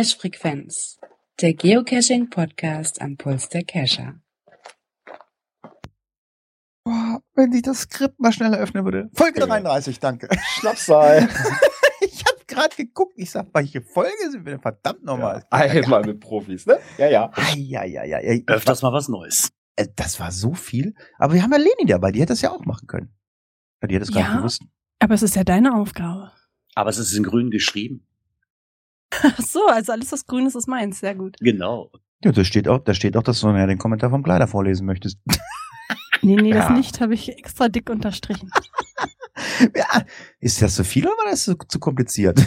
Cache-Frequenz, der Geocaching-Podcast am Puls der Cacher. Boah, wenn sich das Skript mal schneller öffnen würde. Folge 33, danke. Schnapszahl. ich habe gerade geguckt, ich sag, welche Folge sind wir denn? Verdammt nochmal. Ja, einmal mit Profis, ne? Ja, ja. Ja, ja, ja, ja. Öfters mal was Neues. Äh, Das war so viel. Aber wir haben ja Leni dabei, die hätte das ja auch machen können. Die hat das gar Ja. nicht gewusst. Aber es ist ja deine Aufgabe. Aber es ist in grün geschrieben. Ach so, also alles, was grün ist, ist meins. Sehr gut. Genau. Ja, da steht auch, da steht auch, dass du ja den Kommentar vom Kleider vorlesen möchtest. Nee, nee, das Ja. nicht habe ich extra dick unterstrichen. ja, ist das zu viel oder war das zu, zu kompliziert?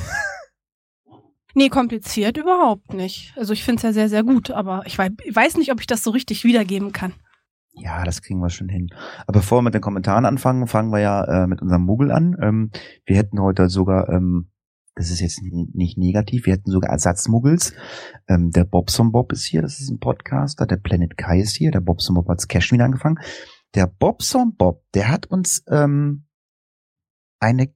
Nee, kompliziert überhaupt nicht. Also ich finde es ja sehr, sehr gut, aber ich weiß nicht, ob ich das so richtig wiedergeben kann. Ja, das kriegen wir schon hin. Aber bevor wir mit den Kommentaren anfangen, fangen wir ja äh, mit unserem Muggel an. Ähm, wir hätten heute sogar, ähm, das ist jetzt ni- nicht negativ, wir hätten sogar Ersatzmuggels. Ähm, der Bobson Bob ist hier, das ist ein Podcaster. Der Planet Kai ist hier. Der Bobson Bob hat's Cash wieder angefangen. Der Bobson Bob, der hat uns ähm, eine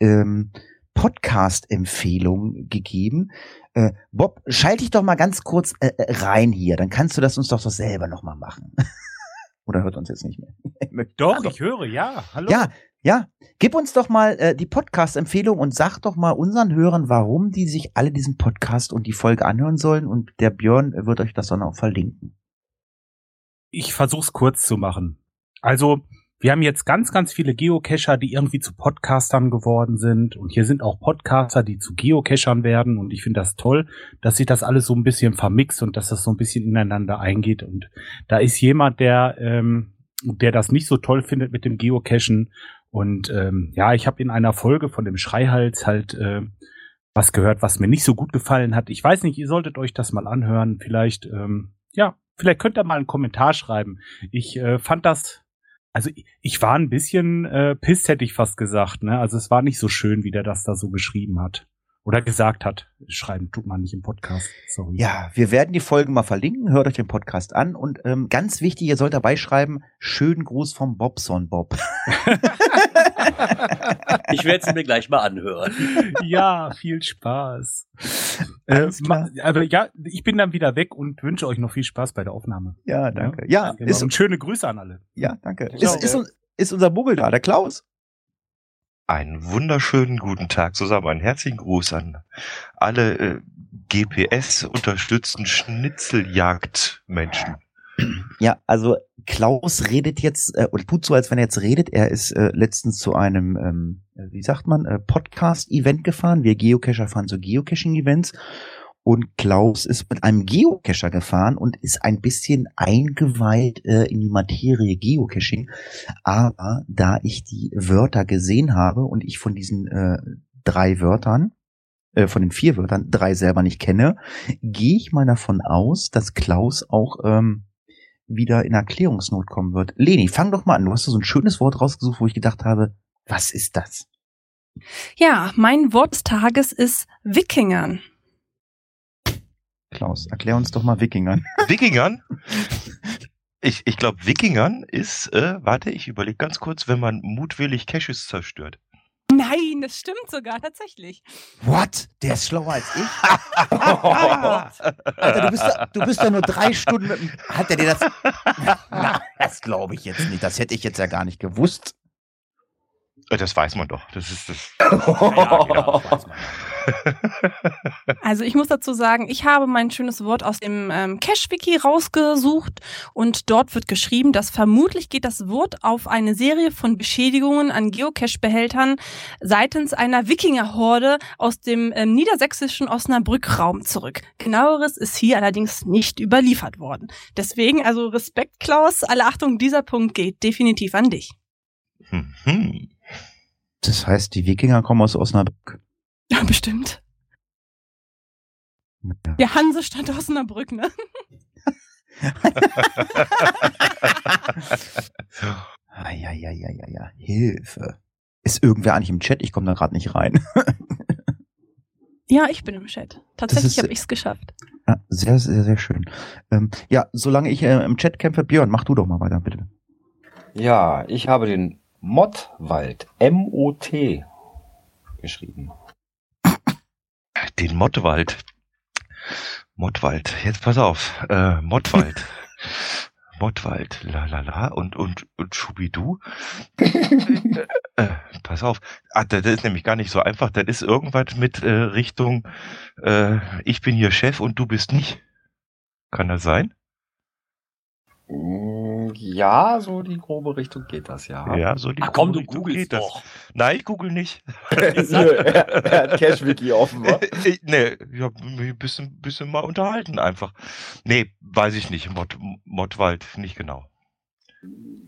ähm, Podcast-Empfehlung gegeben. Äh, Bob, schalte dich doch mal ganz kurz äh, äh, rein hier, dann kannst du das uns doch, doch selber nochmal machen. Oder hört uns jetzt nicht mehr? Möchte- Doch, Ah, ich höre, ja. Hallo. Ja, ja. Gib uns doch mal äh, die Podcast-Empfehlung und sag doch mal unseren Hörern, warum die sich alle diesen Podcast und die Folge anhören sollen. Und der Björn wird euch das dann auch verlinken. Ich versuch's kurz zu machen. Also, wir haben jetzt ganz, ganz viele Geocacher, die irgendwie zu Podcastern geworden sind. Und hier sind auch Podcaster, die zu Geocachern werden. Und ich finde das toll, dass sich das alles so ein bisschen vermixt und dass das so ein bisschen ineinander eingeht. Und da ist jemand, der, ähm, der das nicht so toll findet mit dem Geocachen. Und ähm, ja, ich habe in einer Folge von dem Schreihals halt äh, was gehört, was mir nicht so gut gefallen hat. Ich weiß nicht, ihr solltet euch das mal anhören. Vielleicht, ähm, ja, vielleicht könnt ihr mal einen Kommentar schreiben. Ich äh, fand das, also ich, ich war ein bisschen äh, pisst, hätte ich fast gesagt. Ne? Also es war nicht so schön, wie der das da so geschrieben hat. Oder gesagt hat. Schreiben tut man nicht im Podcast. Sorry. Ja, wir werden die Folgen mal verlinken. Hört euch den Podcast an. Und ähm, ganz wichtig, ihr sollt dabei schreiben, schönen Gruß vom Bobson Bob. Ich werde es mir gleich mal anhören. ja, viel Spaß. Äh, Alles klar. ma- aber ja, ich bin dann wieder weg und wünsche euch noch viel Spaß bei der Aufnahme. Ja, danke. Ja, Genau. ist, und schöne Grüße an alle. ja danke. Ciao. Ist, ist, ist unser Muggel da, der Klaus? Einen wunderschönen guten Tag zusammen. Einen herzlichen Gruß an alle äh, GPS-unterstützten Schnitzeljagdmenschen. Ja, also Klaus redet jetzt, äh, oder tut so, als wenn er jetzt redet. Er ist äh, letztens zu einem, ähm, wie sagt man, äh, Podcast-Event gefahren. Wir Geocacher fahren zu Geocaching-Events. Und Klaus ist mit einem Geocacher gefahren und ist ein bisschen eingeweiht äh, in die Materie Geocaching. Aber da ich die Wörter gesehen habe und ich von diesen äh, drei Wörtern, äh, von den vier Wörtern, drei selber nicht kenne, gehe ich mal davon aus, dass Klaus auch ähm, wieder in Erklärungsnot kommen wird. Leni, fang doch mal an. Du hast so ein schönes Wort rausgesucht, wo ich gedacht habe, was ist das? Ja, mein Wort des Tages ist Wikingern. Klaus, erklär uns doch mal Wikingern. Wikingern? Ich, ich glaube, Wikingern ist, äh, warte, ich überlege ganz kurz, wenn man mutwillig Caches zerstört. Nein, das stimmt sogar tatsächlich. What? Der ist schlauer als ich? Alter, du bist, da, du bist da nur drei Stunden mit dem... Hat er dir das... Na, das glaube ich jetzt nicht. Das hätte ich jetzt ja gar nicht gewusst. Äh, Das weiß man doch. Das ist das. Ja, genau. Also ich muss dazu sagen, ich habe mein schönes Wort aus dem ähm, Cache-Wiki rausgesucht und dort wird geschrieben, dass vermutlich geht das Wort auf eine Serie von Beschädigungen an Geocache-Behältern seitens einer Wikinger-Horde aus dem ähm, niedersächsischen Osnabrück-Raum zurück. Genaueres ist hier allerdings nicht überliefert worden. Deswegen also Respekt, Klaus. Alle Achtung, dieser Punkt geht definitiv an dich. Mhm. Das heißt, die Wikinger kommen aus Osnabrück. Ja, bestimmt. Ja. Der Hansestadt Osnabrück, ne? Ah, ja, ja, ja, ja, ja. Hilfe. Ist irgendwer eigentlich im Chat? Ich komme da gerade nicht rein. Ja, ich bin im Chat. Tatsächlich habe ich es geschafft. Ja, sehr, sehr, sehr schön. Ähm, ja, solange ich äh, im Chat kämpfe, Björn, mach du doch mal weiter, bitte. Ja, ich habe den Mottwald, M-O-T, geschrieben. Den Mottewald. Mottwald. Jetzt pass auf. Äh, Mottwald. Mottwald. La la la. Und, und, und Schubidu. äh, äh, pass auf. Ah, das ist nämlich gar nicht so einfach. Das ist irgendwas mit äh, Richtung, äh, ich bin hier Chef und du bist nicht. Kann das sein? Mm, Ja, so die grobe Richtung geht das, ja. Ja, so die Ach komm, du Richtung googelst geht das. doch. Nein, ich google nicht. er, er hat Cash-Wiki offen, wa? Ich, nee, ich hab mich ein bisschen, bisschen mal unterhalten einfach. Nee, weiß ich nicht. Mod, Mottwald, nicht genau.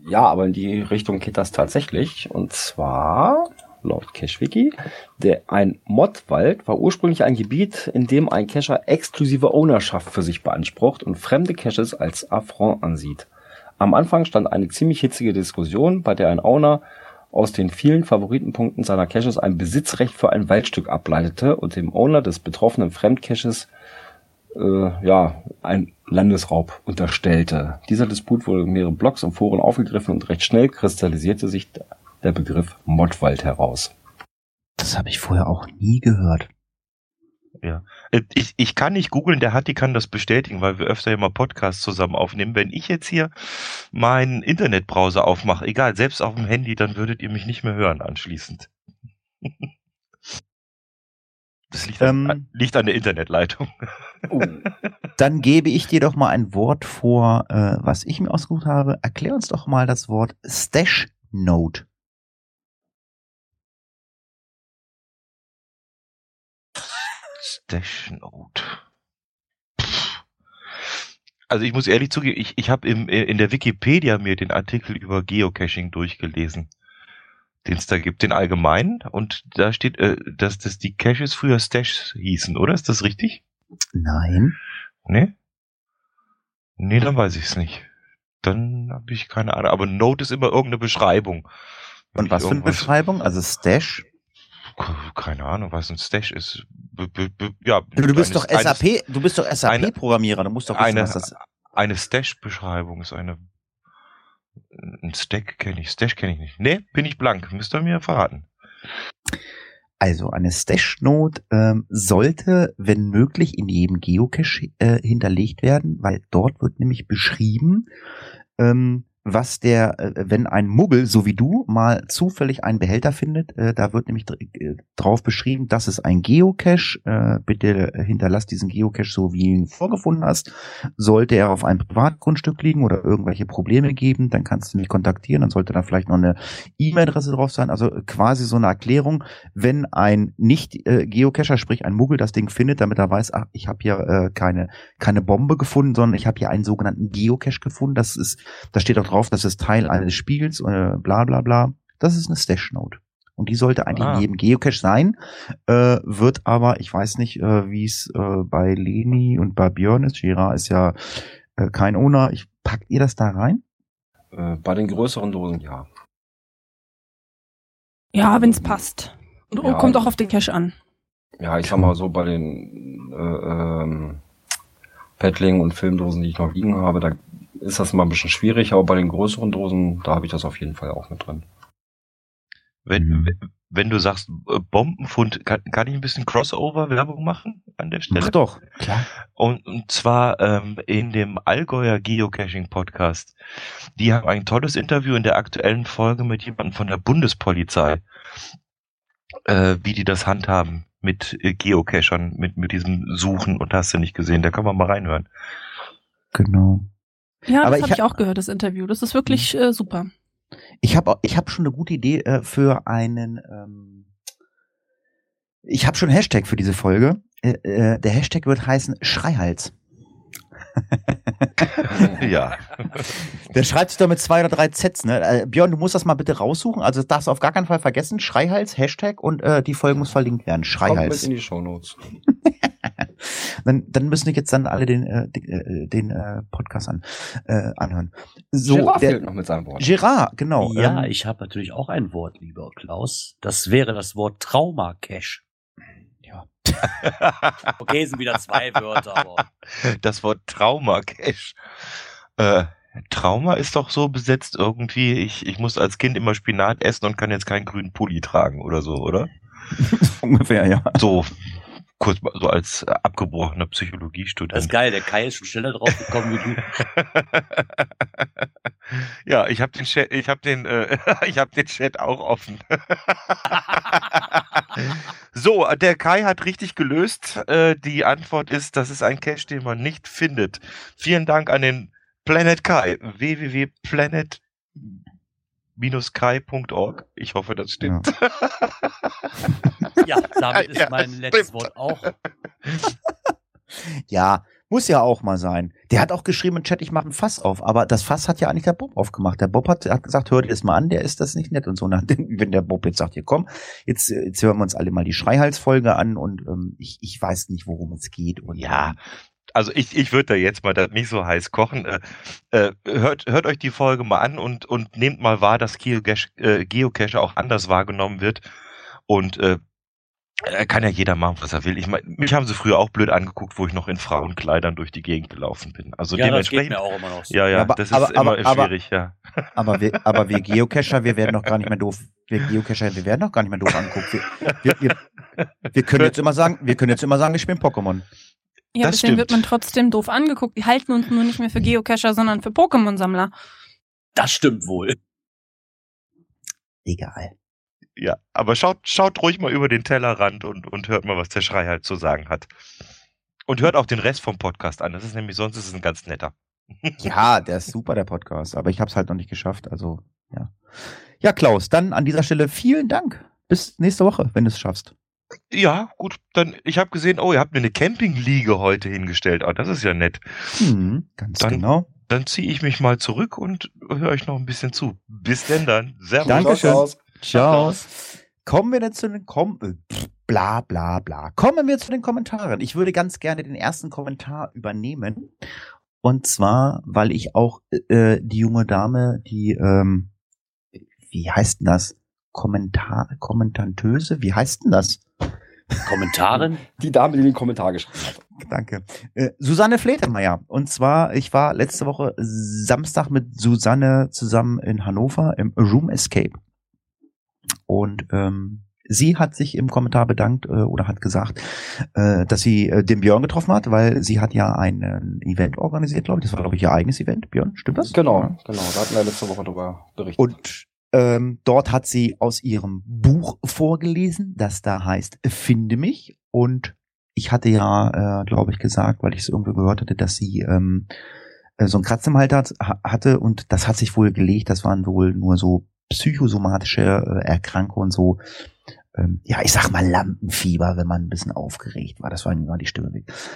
Ja, aber in die Richtung geht das tatsächlich. Und zwar, laut CacheWiki, der ein Mottwald war ursprünglich ein Gebiet, in dem ein Cacher exklusive Ownerschaft für sich beansprucht und fremde Caches als Affront ansieht. Am Anfang stand eine ziemlich hitzige Diskussion, bei der ein Owner aus den vielen Favoritenpunkten seiner Caches ein Besitzrecht für ein Waldstück ableitete und dem Owner des betroffenen Fremdcaches äh, ja, ein Landesraub unterstellte. Dieser Disput wurde in mehreren Blogs und Foren aufgegriffen und recht schnell kristallisierte sich der Begriff Mottwald heraus. Das habe ich vorher auch nie gehört. Ja. Äh, Ich, ich kann nicht googeln, der Hatti kann das bestätigen, weil wir öfter immer Podcasts zusammen aufnehmen. Wenn ich jetzt hier meinen Internetbrowser aufmache, egal, selbst auf dem Handy, dann würdet ihr mich nicht mehr hören anschließend. Das liegt, Ähm. an, liegt an der Internetleitung. Dann gebe ich dir doch mal ein Wort vor, äh, was ich mir ausgesucht habe. Erklär uns doch mal das Wort Stash Note. Stash Note. Also ich muss ehrlich zugeben, ich, ich habe in der Wikipedia mir den Artikel über Geocaching durchgelesen, den es da gibt, den allgemeinen. Und da steht, äh, dass das die Caches früher Stash hießen, oder? Ist das richtig? Nein. Nee? Nee, dann weiß ich es nicht. Dann habe ich keine Ahnung. Aber Note ist immer irgendeine Beschreibung. Wenn Und was für eine Beschreibung? Also Stash? Keine Ahnung, was ein Stash ist. Ja, Du, bist eine- doch eine- SAP, du bist doch eine- SAP-Programmierer, du musst doch wissen, eine, was das eine Stash-Beschreibung ist eine. Ein Stack kenne ich, Stash kenne ich nicht. Nee, bin ich blank. Müsst ihr mir verraten. Also eine Stash-Note ähm, sollte, wenn möglich, in jedem Geocache äh, hinterlegt werden, weil dort wird nämlich beschrieben, ähm, was der, äh, wenn ein Muggel, so wie du, mal zufällig einen Behälter findet, äh, da wird nämlich äh, drauf beschrieben, das ist ein Geocache, bitte hinterlass diesen Geocache so, wie du ihn vorgefunden hast. Sollte er auf einem Privatgrundstück liegen oder irgendwelche Probleme geben, dann kannst du mich kontaktieren, dann sollte da vielleicht noch eine E-Mail-Adresse drauf sein, also quasi so eine Erklärung, wenn ein Nicht-Geocacher, sprich ein Muggel, das Ding findet, damit er weiß, ach, ich habe hier keine, keine Bombe gefunden, sondern ich habe hier einen sogenannten Geocache gefunden. Das ist, da steht auch drauf, das ist Teil eines Spiels, äh, bla bla bla. Das ist eine Stash-Note. Und die sollte eigentlich Ah. in jedem Geocache sein, äh, wird aber, ich weiß nicht, äh, wie es äh, bei Leni und bei Björn ist. Gira ist ja äh, kein Owner. Ich, packt ihr das da rein? Äh, bei den größeren Dosen ja. Ja, wenn es passt. Und Ja. kommt auch auf den Cache an. Ja, ich sag mal so, bei den äh, ähm, Paddling und Filmdosen, die ich noch liegen habe, da ist das mal ein bisschen schwierig, aber bei den größeren Dosen, da habe ich das auf jeden Fall auch mit drin. Wenn, Mhm. wenn- du sagst äh, Bombenfund, kann, kann ich ein bisschen Crossover-Werbung machen an der Stelle? Mach doch. Klar. Und, und zwar ähm, in dem Allgäuer Geocaching Podcast. Die haben ein tolles Interview in der aktuellen Folge mit jemandem von der Bundespolizei, äh, wie die das handhaben mit äh, Geocachern, mit, mit diesem Suchen und hast du nicht gesehen. Da kann man mal reinhören. Genau. Ja, Aber das ich habe ich auch gehört, das Interview. Das ist wirklich äh, super. Ich habe ich hab schon eine gute Idee äh, für einen. Ähm, ich habe schon einen Hashtag für diese Folge. Äh, äh, der Hashtag wird heißen Schreihals. ja. Der schreibt sich doch mit zwei oder drei Zs. Ne? Äh, Björn, du musst das mal bitte raussuchen. Also das darfst du auf gar keinen Fall vergessen. Schreihals, Hashtag und äh, die Folge muss verlinkt werden. Kommt mit Schreihals. in die Shownotes. Dann, dann müssen wir jetzt dann alle den, äh, den, äh, den äh, Podcast an, äh, anhören. So, Gerard der, fehlt noch mit seinem Wort. Gerard, genau. Ja, ähm, ich habe natürlich auch ein Wort, lieber Klaus. Das wäre das Wort Trauma-Cache. Ja. Okay, sind wieder zwei Wörter, aber Das Wort Trauma-Cache. Äh, Trauma ist doch so besetzt irgendwie, ich, ich muss als Kind immer Spinat essen und kann jetzt keinen grünen Pulli tragen oder so, oder? ungefähr, ja. So kurz mal so als äh, abgebrochener Das Psychologiestudent. ist geil, der Kai ist schon schneller drauf gekommen wie du. ja, ich habe den Chat, ich habe den, äh, ich habe den Chat auch offen. so, der Kai hat richtig gelöst. Äh, die Antwort ist, das ist ein Cache, den man nicht findet. Vielen Dank an den Planet Kai. www.planet kai.org. Ich hoffe, das stimmt. Ja, damit ist Ja, mein letztes stimmt. Wort auch. Ja, muss ja auch mal sein. Der hat auch geschrieben im Chat, ich mache ein Fass auf, aber das Fass hat ja eigentlich der Bob aufgemacht. Der Bob hat, hat gesagt, hört es mal an, der ist das nicht nett und so. Und dann, wenn der Bob jetzt sagt, hier komm, jetzt, jetzt hören wir uns alle mal die Schreihals-Folge an und ähm, ich, ich weiß nicht, worum es geht. Und Ja, also ich, ich würde da jetzt mal das nicht so heiß kochen. Äh, äh, hört, hört euch die Folge mal an und, und nehmt mal wahr, dass Geocache, äh, Geocache auch anders wahrgenommen wird. Und äh, äh, kann ja jeder machen, was er will. Ich mein, mich haben sie früher auch blöd angeguckt, wo ich noch in Frauenkleidern durch die Gegend gelaufen bin. Also Ja, das geht dementsprechend. mir auch immer noch so. Ja, ja, Aber- das ist aber- immer aber- aber- schwierig, ja. Aber wir, aber wir Geocacher, wir werden doch gar nicht mehr doof. Wir Geocacher, wir werden doch gar nicht mehr doof anguckt. Wir, wir, wir, wir können jetzt immer sagen, wir können jetzt immer sagen, ich bin Pokémon. Ja, Das deswegen wird man trotzdem doof angeguckt. Die halten uns nur nicht mehr für Geocacher, sondern für Pokémon-Sammler. Das stimmt wohl. Egal. Ja, aber schaut, schaut ruhig mal über den Tellerrand und, und hört mal, was der Schrei halt zu sagen hat. Und hört auch den Rest vom Podcast an. Das ist nämlich sonst ist es ein ganz netter. Ja, der ist super, der Podcast, aber ich habe es halt noch nicht geschafft. Also, ja. Ja, Klaus, dann an dieser Stelle vielen Dank. Bis nächste Woche, wenn du es schaffst. Ja, gut, dann, ich habe gesehen, oh, ihr habt mir eine Campingliege heute hingestellt. Ah, das ist ja nett. Hm, ganz Dann- genau. Dann ziehe ich mich mal zurück und höre euch noch ein bisschen zu. Bis denn dann. Servus. Dankeschön. Aus. Ciao. Kommen wir denn zu den Kom äh, bla bla bla. Kommen wir zu den Kommentaren. Ich würde ganz gerne den ersten Kommentar übernehmen. Und zwar, weil ich auch äh, die junge Dame, die, ähm, wie heißt denn das? Kommentar, Kommentantöse? Wie heißt denn das? Kommentaren? Die Dame, die den Kommentar geschrieben hat. Danke. Äh, Susanne Fletemeyer. Und zwar, ich war letzte Woche Samstag mit Susanne zusammen in Hannover im Room Escape. Und ähm, sie hat sich im Kommentar bedankt äh, oder hat gesagt, äh, dass sie äh, den Björn getroffen hat, weil sie hat ja ein äh, Event organisiert, glaube ich. Das war, glaube ich, ihr eigenes Event. Björn, stimmt das? Genau, Ja. genau. Da hatten wir letzte Woche drüber berichtet. Und ähm, dort hat sie aus ihrem Buch vorgelesen, das da heißt Finde mich. Und ich hatte ja, äh, glaube ich, gesagt, weil ich es irgendwo gehört hatte, dass sie ähm, äh, so einen Kratz im Hals hat, ha- hatte und das hat sich wohl gelegt. Das waren wohl nur so psychosomatische äh, Erkrankungen, so ähm, ja, ich sag mal Lampenfieber, wenn man ein bisschen aufgeregt war. Das war immer die Stimme.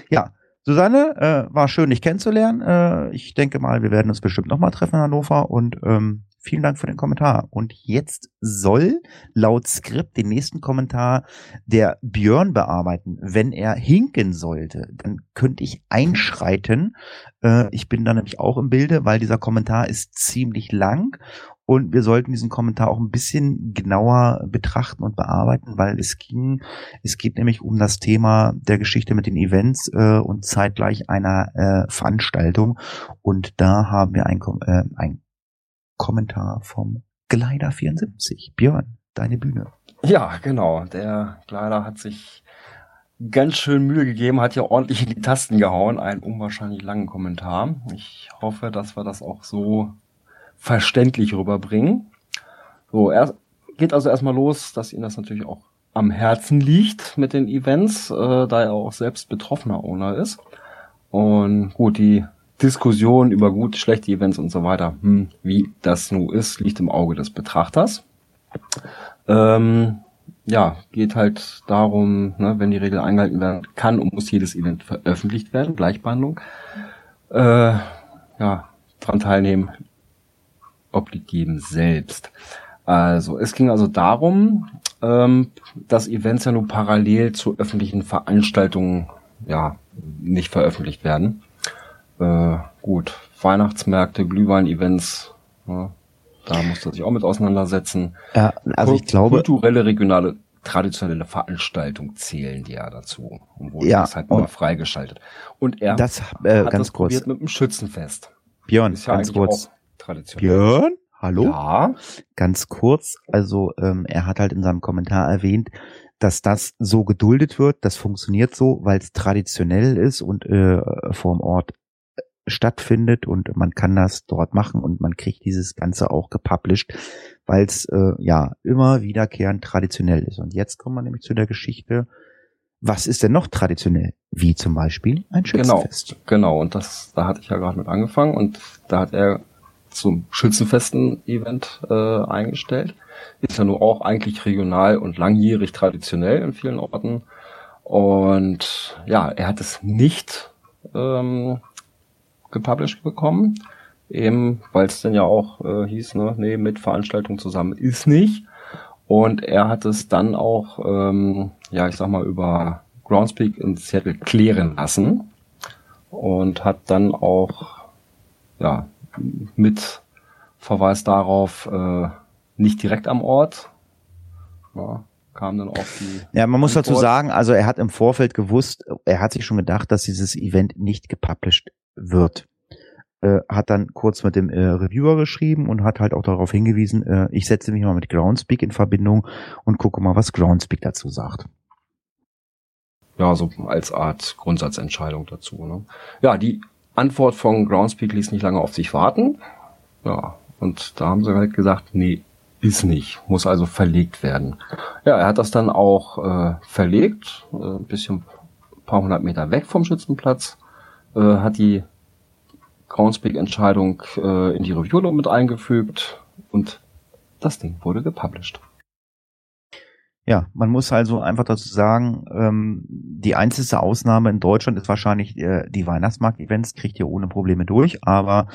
Ja, Susanne, äh, war schön, dich kennenzulernen. Äh, ich denke mal, wir werden uns bestimmt nochmal treffen in Hannover und ähm, vielen Dank für den Kommentar. Und jetzt soll laut Skript den nächsten Kommentar der Björn bearbeiten. Wenn er hinken sollte, dann könnte ich einschreiten. Äh, ich bin da nämlich auch im Bilde, weil dieser Kommentar ist ziemlich lang und wir sollten diesen Kommentar auch ein bisschen genauer betrachten und bearbeiten, weil es ging, es geht nämlich um das Thema der Geschichte mit den Events äh, und zeitgleich einer äh, Veranstaltung. Und da haben wir ein, äh, ein Kommentar vom Glider 74. Björn, deine Bühne. Ja, genau. Der Kleider hat sich ganz schön Mühe gegeben, hat ja ordentlich in die Tasten gehauen. Einen unwahrscheinlich langen Kommentar. Ich hoffe, dass wir das auch so verständlich rüberbringen. So, er geht also erstmal los, dass Ihnen das natürlich auch am Herzen liegt mit den Events, äh, da er auch selbst betroffener Owner ist. Und gut, die Diskussion über gut, schlechte Events und so weiter, hm, wie das nun ist, liegt im Auge des Betrachters. Ähm, ja, geht halt darum, ne, wenn die Regel eingehalten werden kann und muss jedes Event veröffentlicht werden, Gleichbehandlung. Äh, ja, dran teilnehmen obliegt jedem selbst. Also, es ging also darum, ähm, dass Events ja nur parallel zu öffentlichen Veranstaltungen ja nicht veröffentlicht werden. Äh, gut, Weihnachtsmärkte, Glühwein-Events, ja, da muss er sich auch mit auseinandersetzen. Ja, also ich glaube, Kulturelle, regionale, traditionelle Veranstaltungen zählen die ja dazu. Und wurde Ja, das halt immer freigeschaltet. Und er das äh, hat ganz das kurz. probiert mit dem Schützenfest. Björn, ja ganz kurz. traditionell. Björn, hallo? Ja, Ganz kurz, also ähm, er hat halt in seinem Kommentar erwähnt, dass das so geduldet wird, das funktioniert so, weil es traditionell ist und äh, vorm Ort stattfindet und man kann das dort machen und man kriegt dieses Ganze auch gepublished, weil es äh, ja immer wiederkehrend traditionell ist. Und jetzt kommen wir nämlich zu der Geschichte, was ist denn noch traditionell? Wie zum Beispiel ein Genau, Schützenfest. genau. Und das, da hatte ich ja gerade mit angefangen und da hat er zum Schützenfesten-Event äh, eingestellt. Ist ja nur auch eigentlich regional und langjährig traditionell in vielen Orten. Und ja, er hat es nicht ähm, gepublished bekommen, eben weil es dann ja auch äh, hieß, ne, nee, mit Veranstaltung zusammen ist nicht. Und er hat es dann auch, ähm, ja, ich sag mal, über Groundspeak in Seattle klären lassen und hat dann auch, ja, mit Verweis darauf, äh, nicht direkt am Ort, ja, kam dann auch die. Ja, man muss dazu Antwort. sagen, also er hat im Vorfeld gewusst, er hat sich schon gedacht, dass dieses Event nicht gepublished wird. Äh, hat dann kurz mit dem äh, Reviewer geschrieben und hat halt auch darauf hingewiesen, äh, ich setze mich mal mit Groundspeak in Verbindung und gucke mal, was Groundspeak dazu sagt. Ja, so als Art Grundsatzentscheidung dazu. Ne? Ja, die Antwort von Groundspeak ließ nicht lange auf sich warten. Ja, und da haben sie halt gesagt, nee, ist nicht, muss also verlegt werden. Ja, er hat das dann auch äh, verlegt, äh, ein bisschen ein paar hundert Meter weg vom Schützenplatz, äh, hat die Groundspeak-Entscheidung äh, in die Review mit eingefügt und das Ding wurde gepublished. Ja, man muss also einfach dazu sagen, ähm, die einzige Ausnahme in Deutschland ist wahrscheinlich äh, die Weihnachtsmarkt-Events, kriegt ihr ohne Probleme durch. Aber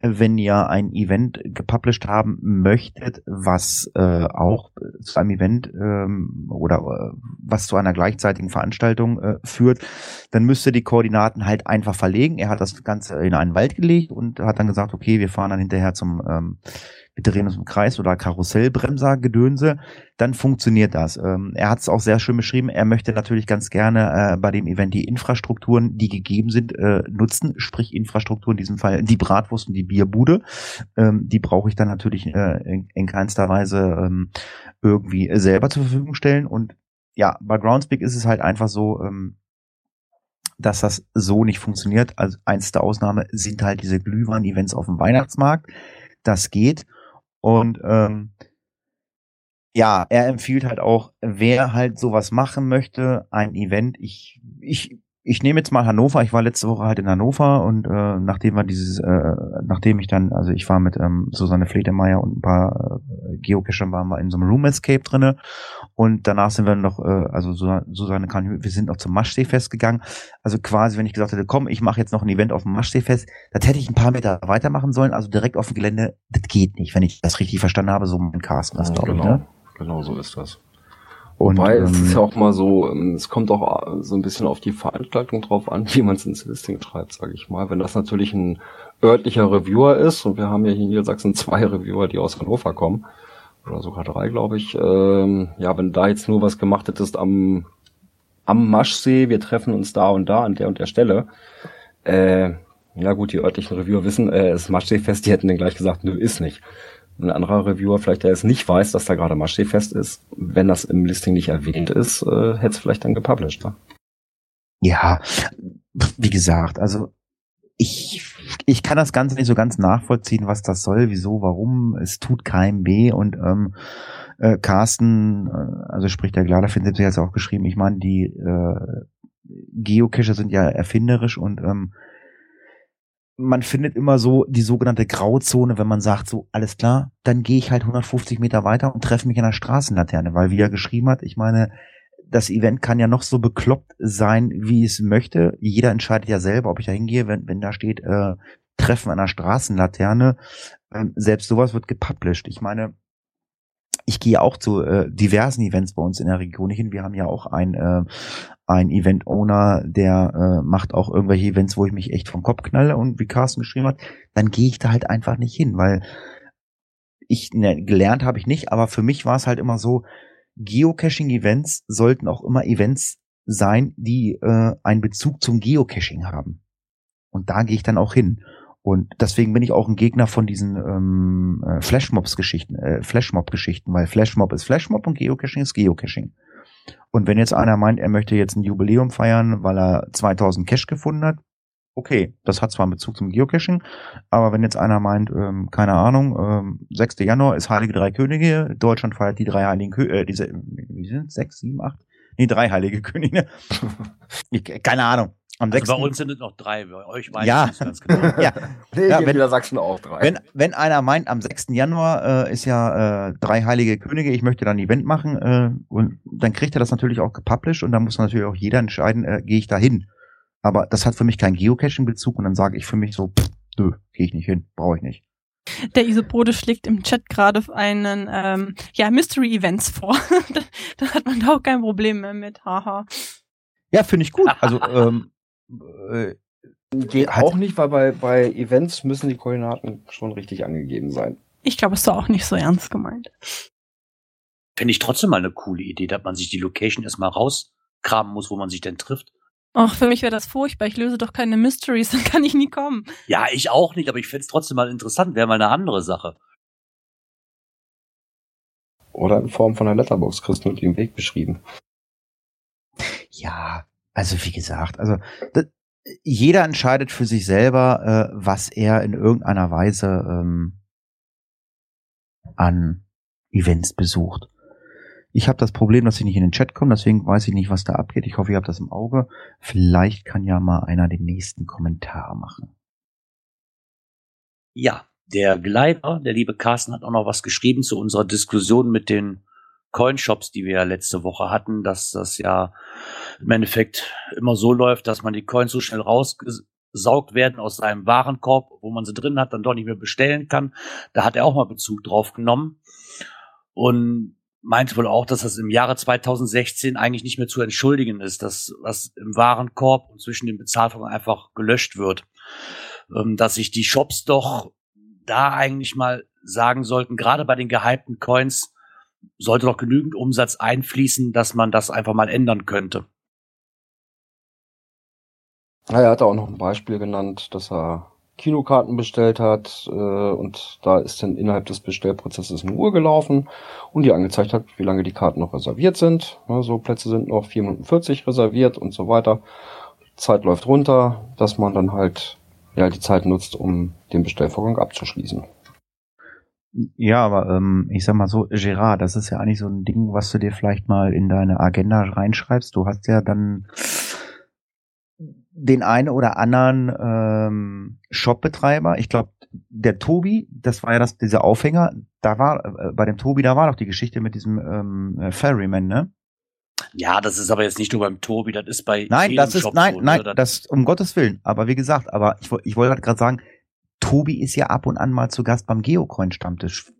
äh, wenn ihr ein Event gepublished haben möchtet, was äh, auch zu einem Event ähm, oder äh, was zu einer gleichzeitigen Veranstaltung äh, führt, dann müsst ihr die Koordinaten halt einfach verlegen. Er hat das Ganze in einen Wald gelegt und hat dann gesagt, okay, wir fahren dann hinterher zum ähm, wir drehen uns im Kreis oder Karussellbremser, Gedönse, dann funktioniert das. Ähm, er hat es auch sehr schön beschrieben. Er möchte natürlich ganz gerne äh, bei dem Event die Infrastrukturen, die gegeben sind, äh, nutzen. Sprich Infrastruktur in diesem Fall die Bratwurst und die Bierbude. Ähm, die brauche ich dann natürlich äh, in, in keinster Weise ähm, irgendwie selber zur Verfügung stellen. Und ja, bei Groundspeak ist es halt einfach so, ähm, dass das so nicht funktioniert. Also einzige Ausnahme sind halt diese Glühwein-Events auf dem Weihnachtsmarkt. Das geht. Und ähm, ja, er empfiehlt halt auch, wer halt sowas machen möchte, ein Event. Ich, ich, ich nehme jetzt mal Hannover. Ich war letzte Woche halt in Hannover und äh, nachdem wir dieses, äh, nachdem ich dann, also ich war mit ähm, Susanne Fledermeier und ein paar äh, Geocachern waren wir in so einem Room Escape drinne und danach sind wir noch, äh, also Susanne Susanne kann, wir sind noch zum Maschseefest gegangen. Also quasi, wenn ich gesagt hätte, komm, ich mache jetzt noch ein Event auf dem Maschseefest, das hätte ich ein paar Meter weitermachen sollen, also direkt auf dem Gelände, das geht nicht, wenn ich das richtig verstanden habe, so mein Carsten das, glaube genau, ich, ne? genau so ist das. Und, Wobei, es ist ähm, ja auch mal so, ähm, es kommt auch so ein bisschen auf die Veranstaltung drauf an, wie man es ins Listing schreibt, sage ich mal. Wenn das natürlich ein örtlicher Reviewer ist, und wir haben ja hier in Niedersachsen zwei Reviewer, die aus Hannover kommen, oder sogar drei, glaube ich, ähm, ja, wenn da jetzt nur was gemacht hättest am, am Maschsee, wir treffen uns da und da an der und der Stelle, äh, ja gut, die örtlichen Reviewer wissen, äh, es ist Maschseefest, die hätten dann gleich gesagt, nö, ist nicht ein anderer Reviewer vielleicht, der es nicht weiß, dass da gerade Maschseefest ist, wenn das im Listing nicht erwähnt ist, äh, hätte es vielleicht dann gepublished. Ne? Ja, wie gesagt, also ich, ich kann das Ganze nicht so ganz nachvollziehen, was das soll, wieso, warum. Es tut keinem weh und ähm, äh, Carsten, äh, also spricht der Glader, findet jetzt auch geschrieben, ich meine, die äh, Geocacher sind ja erfinderisch und ähm, man findet immer so die sogenannte Grauzone, wenn man sagt, so, alles klar, dann gehe ich halt 150 Meter weiter und treffe mich an der Straßenlaterne, weil wie er geschrieben hat, ich meine, das Event kann ja noch so bekloppt sein, wie es möchte. Jeder entscheidet ja selber, ob ich da hingehe, wenn, wenn da steht, äh, Treffen an der Straßenlaterne. Ähm, selbst sowas wird gepublished. Ich meine, ich gehe auch zu äh, diversen Events bei uns in der Region hin. Wir haben ja auch ein, äh, ein Event-Owner, der äh, macht auch irgendwelche Events, wo ich mich echt vom Kopf knalle und wie Carsten geschrieben hat, dann gehe ich da halt einfach nicht hin, weil ich ne, gelernt habe ich nicht, aber für mich war es halt immer so, Geocaching-Events sollten auch immer Events sein, die äh, einen Bezug zum Geocaching haben. Und da gehe ich dann auch hin. Und deswegen bin ich auch ein Gegner von diesen ähm, äh, Flashmobs-Geschichten, äh, Flashmob-Geschichten, weil Flashmob ist Flashmob und Geocaching ist Geocaching. Und wenn jetzt einer meint, er möchte jetzt ein Jubiläum feiern, weil er 2000 Cash gefunden hat, okay, das hat zwar einen Bezug zum Geocaching, aber wenn jetzt einer meint, ähm, keine Ahnung, ähm, 6. Januar ist Heilige Drei Könige, Deutschland feiert die drei Heiligen Könige, äh, diese, wie sind sechs, sieben, acht? Nee, drei Heilige Könige. keine Ahnung. Am Also 6. bei uns sind es noch drei, bei euch weiß Ja. ich ganz genau. ja, Nee, Ja, wenn- in Sachsen auch drei. wenn, wenn einer meint, am 6. Januar äh, ist ja äh, drei heilige Könige, ich möchte dann ein Event machen, äh, und dann kriegt er das natürlich auch gepublished und dann muss natürlich auch jeder entscheiden, äh, gehe ich da hin. Aber das hat für mich keinen Geocaching-Bezug und dann sage ich für mich so, pff, nö, gehe ich nicht hin, brauche ich nicht. Der Isopode schlägt im Chat gerade einen ähm, ja, Mystery Events vor. da, da hat man da auch kein Problem mehr mit. Haha. Ja, finde ich gut. Also, ähm, äh, Geht auch nicht, weil bei, bei Events müssen die Koordinaten schon richtig angegeben sein. Ich glaube, es war auch nicht so ernst gemeint. Finde ich trotzdem mal eine coole Idee, dass man sich die Location erstmal rauskramen muss, wo man sich denn trifft. Ach, für mich wäre das furchtbar. Ich löse doch keine Mysteries, dann kann ich nie kommen. Ja, ich auch nicht, aber ich find's trotzdem mal interessant, wäre mal eine andere Sache. Oder in Form von einer Letterbox kriegst du den Weg beschrieben. ja, also wie gesagt, also das, jeder entscheidet für sich selber, äh, was er in irgendeiner Weise ähm, an Events besucht. Ich habe das Problem, dass ich nicht in den Chat komme, deswegen weiß ich nicht, was da abgeht. Ich hoffe, ihr habt das im Auge. Vielleicht kann ja mal einer den nächsten Kommentar machen. Ja, der Gleiter, der liebe Carsten, hat auch noch was geschrieben zu unserer Diskussion mit den Coinshops, die wir ja letzte Woche hatten, dass das ja im Endeffekt immer so läuft, dass man die Coins so schnell rausgesaugt werden aus seinem Warenkorb, wo man sie drin hat, dann doch nicht mehr bestellen kann. Da hat er auch mal Bezug drauf genommen und meinte wohl auch, dass das im Jahre 2016 eigentlich nicht mehr zu entschuldigen ist, dass was im Warenkorb und zwischen den Bezahlungen einfach gelöscht wird. Ähm, dass sich die Shops doch da eigentlich mal sagen sollten, gerade bei den gehypten Coins sollte doch genügend Umsatz einfließen, dass man das einfach mal ändern könnte. Ja, er hat auch noch ein Beispiel genannt, dass er Kinokarten bestellt hat äh, und da ist dann innerhalb des Bestellprozesses eine Uhr gelaufen und die angezeigt hat, wie lange die Karten noch reserviert sind. Ja, so Plätze sind noch 4 Minuten 40 reserviert und so weiter. Zeit läuft runter, dass man dann halt ja die Zeit nutzt, um den Bestellvorgang abzuschließen. Ja, aber ähm, ich sag mal so, Gerard, das ist ja eigentlich so ein Ding, was du dir vielleicht mal in deine Agenda reinschreibst. Du hast ja dann den einen oder anderen ähm, Shopbetreiber. Ich glaube, der Tobi, das war ja das, dieser Aufhänger, da war, äh, bei dem Tobi, da war doch die Geschichte mit diesem ähm, äh, Ferryman, ne? Ja, das ist aber jetzt nicht nur beim Tobi, das ist bei Nein, das ist, Shop nein, so, nein, ne? das, um Gottes Willen. Aber wie gesagt, aber ich, ich wollte halt gerade sagen, Tobi ist ja ab und an mal zu Gast beim Geocoin-Stammtisch.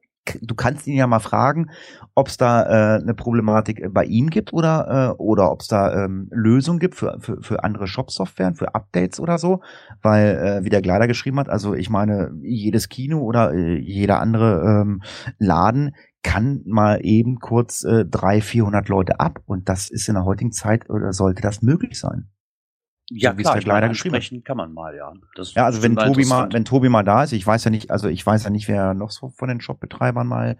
Du kannst ihn ja mal fragen, ob es da äh, eine Problematik äh, bei ihm gibt oder äh, oder ob es da ähm, Lösungen gibt für, für, für andere Shop-Softwaren, für Updates oder so, weil äh, wie der Gleider geschrieben hat, also ich meine, jedes Kino oder äh, jeder andere ähm, Laden kann mal eben kurz äh, 300, 400 Leute ab und das ist in der heutigen Zeit oder sollte das möglich sein. Ja, so wie es klar, der meine, Kleider geschrieben hat. ansprechen kann man mal, ja. Das Ja, also wenn Tobi mal, wenn Tobi mal da ist, ich weiß ja nicht, also ich weiß ja nicht, wer noch so von den Shopbetreibern mal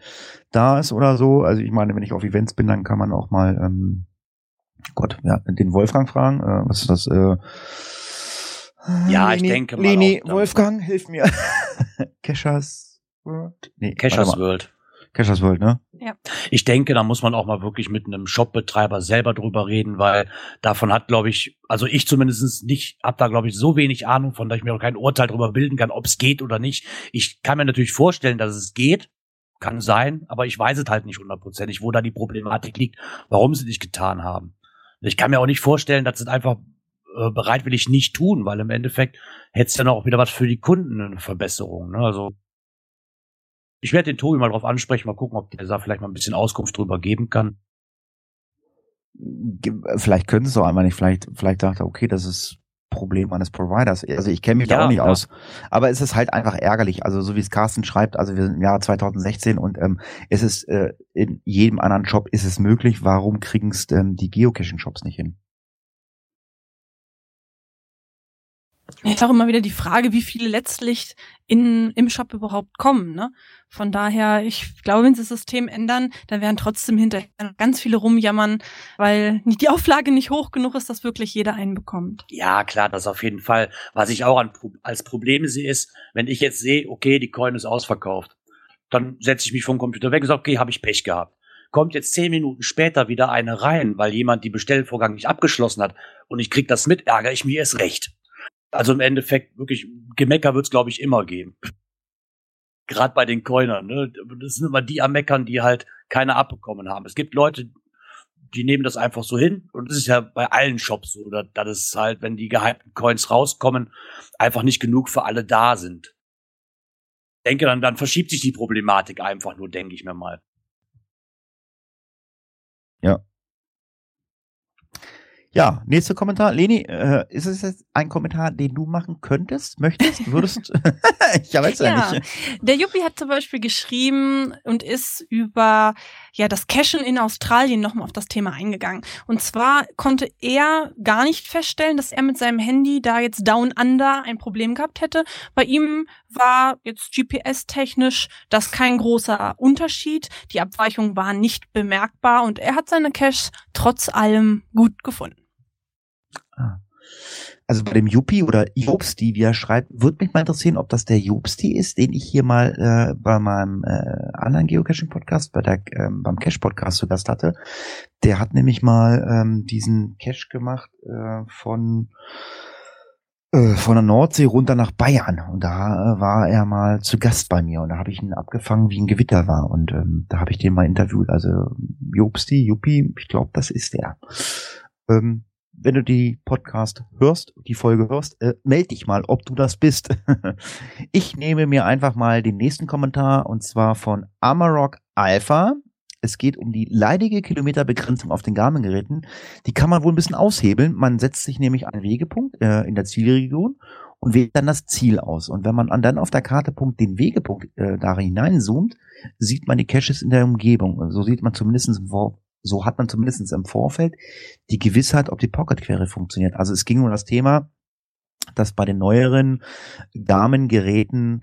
da ist oder so. Also ich meine, wenn ich auf Events bin, dann kann man auch mal, ähm, Gott, ja, den Wolfgang fragen. Äh, was ist das? Äh, Ja, ich denke mal Leni, auch. Wolfgang, hilf mir. Cashers World? Nee, mal. World. Cashers World, ne? Ich denke, da muss man auch mal wirklich mit einem Shopbetreiber selber drüber reden, weil davon hat, glaube ich, also ich zumindest nicht, hab da, glaube ich, so wenig Ahnung von, dass ich mir auch kein Urteil darüber bilden kann, ob es geht oder nicht. Ich kann mir natürlich vorstellen, dass es geht, kann sein, aber ich weiß es halt nicht hundertprozentig, wo da die Problematik liegt, warum sie nicht getan haben. Ich kann mir auch nicht vorstellen, dass sie es einfach äh, bereitwillig nicht tun, weil im Endeffekt hätte es dann auch wieder was für die Kunden eine Verbesserung. Ne? Also ich werde den Tobi mal drauf ansprechen, mal gucken, ob der da vielleicht mal ein bisschen Auskunft drüber geben kann. Vielleicht können sie es auch einmal nicht. Vielleicht, vielleicht dachte er, okay, das ist Problem eines Providers. Also ich kenne mich da Ja, auch nicht klar. aus. Aber es ist halt einfach ärgerlich. Also so wie es Carsten schreibt, also wir sind im Jahr 2016 und ähm, es ist äh, in jedem anderen Shop ist es möglich. Warum kriegen es ähm, die Geocaching-Shops nicht hin? Ist auch immer wieder die Frage, wie viele letztlich in, im Shop überhaupt kommen. Ne? Von daher, ich glaube, wenn sie das System ändern, dann werden trotzdem hinterher ganz viele rumjammern, weil die Auflage nicht hoch genug ist, dass wirklich jeder einen bekommt. Ja, klar, das auf jeden Fall. Was ich auch an, als Problem sehe, ist, wenn ich jetzt sehe, okay, die Coin ist ausverkauft, dann setze ich mich vom Computer weg und sage, okay, habe ich Pech gehabt kommt jetzt zehn Minuten später wieder eine rein, weil jemand die Bestellvorgang nicht abgeschlossen hat und ich krieg das mit, ärgere ich mich erst recht. Also im Endeffekt wirklich Gemecker wird's glaube ich immer geben. Gerade bei den Coinern, ne? Das sind immer die am Meckern, die halt keine abbekommen haben. Es gibt Leute, die nehmen das einfach so hin und das ist ja bei allen Shops so, oder dass es halt, wenn die gehypten Coins rauskommen, einfach nicht genug für alle da sind. Denke, dann, dann verschiebt sich die Problematik einfach nur, denke ich mir mal. Ja. Ja, nächster Kommentar. Leni, äh, ist es jetzt ein Kommentar, den du machen könntest, möchtest, würdest? ich weiß ja, ja nicht. Der Yuppie hat zum Beispiel geschrieben und ist über ja das Cashen in Australien nochmal auf das Thema eingegangen. Und zwar konnte er gar nicht feststellen, dass er mit seinem Handy da jetzt Down Under ein Problem gehabt hätte. Bei ihm war jetzt GPS-technisch das kein großer Unterschied. Die Abweichungen waren nicht bemerkbar und er hat seine Caches trotz allem gut gefunden. Ah. Also bei dem Yuppie oder Jobsti, wie er schreibt, würde mich mal interessieren, ob das der Jobsti ist, den ich hier mal äh, bei meinem äh, anderen Geocaching-Podcast, bei der, ähm, beim Cache-Podcast zu Gast hatte. Der hat nämlich mal ähm, diesen Cache gemacht äh, von äh, von der Nordsee runter nach Bayern und da äh, war er mal zu Gast bei mir und da habe ich ihn abgefangen, wie ein Gewitter war und ähm, da habe ich den mal interviewt. Also Jobsti, Juppie, ich glaube, das ist der. Ähm, wenn du die Podcast hörst, die Folge hörst, äh, melde dich mal, ob du das bist. ich nehme mir einfach mal den nächsten Kommentar und zwar von Amarok Alpha. Es geht um die leidige Kilometerbegrenzung auf den Garmin-Geräten. Die kann man wohl ein bisschen aushebeln. Man setzt sich nämlich einen Wegepunkt äh, in der Zielregion und wählt dann das Ziel aus. Und wenn man dann auf der Karte Punkt den Wegepunkt äh, da hineinzoomt, sieht man die Caches in der Umgebung. So sieht man zumindest im Vor so hat man zumindest im Vorfeld die Gewissheit, ob die Pocket-Query funktioniert. Also es ging um das Thema, dass bei den neueren Garmin-Geräten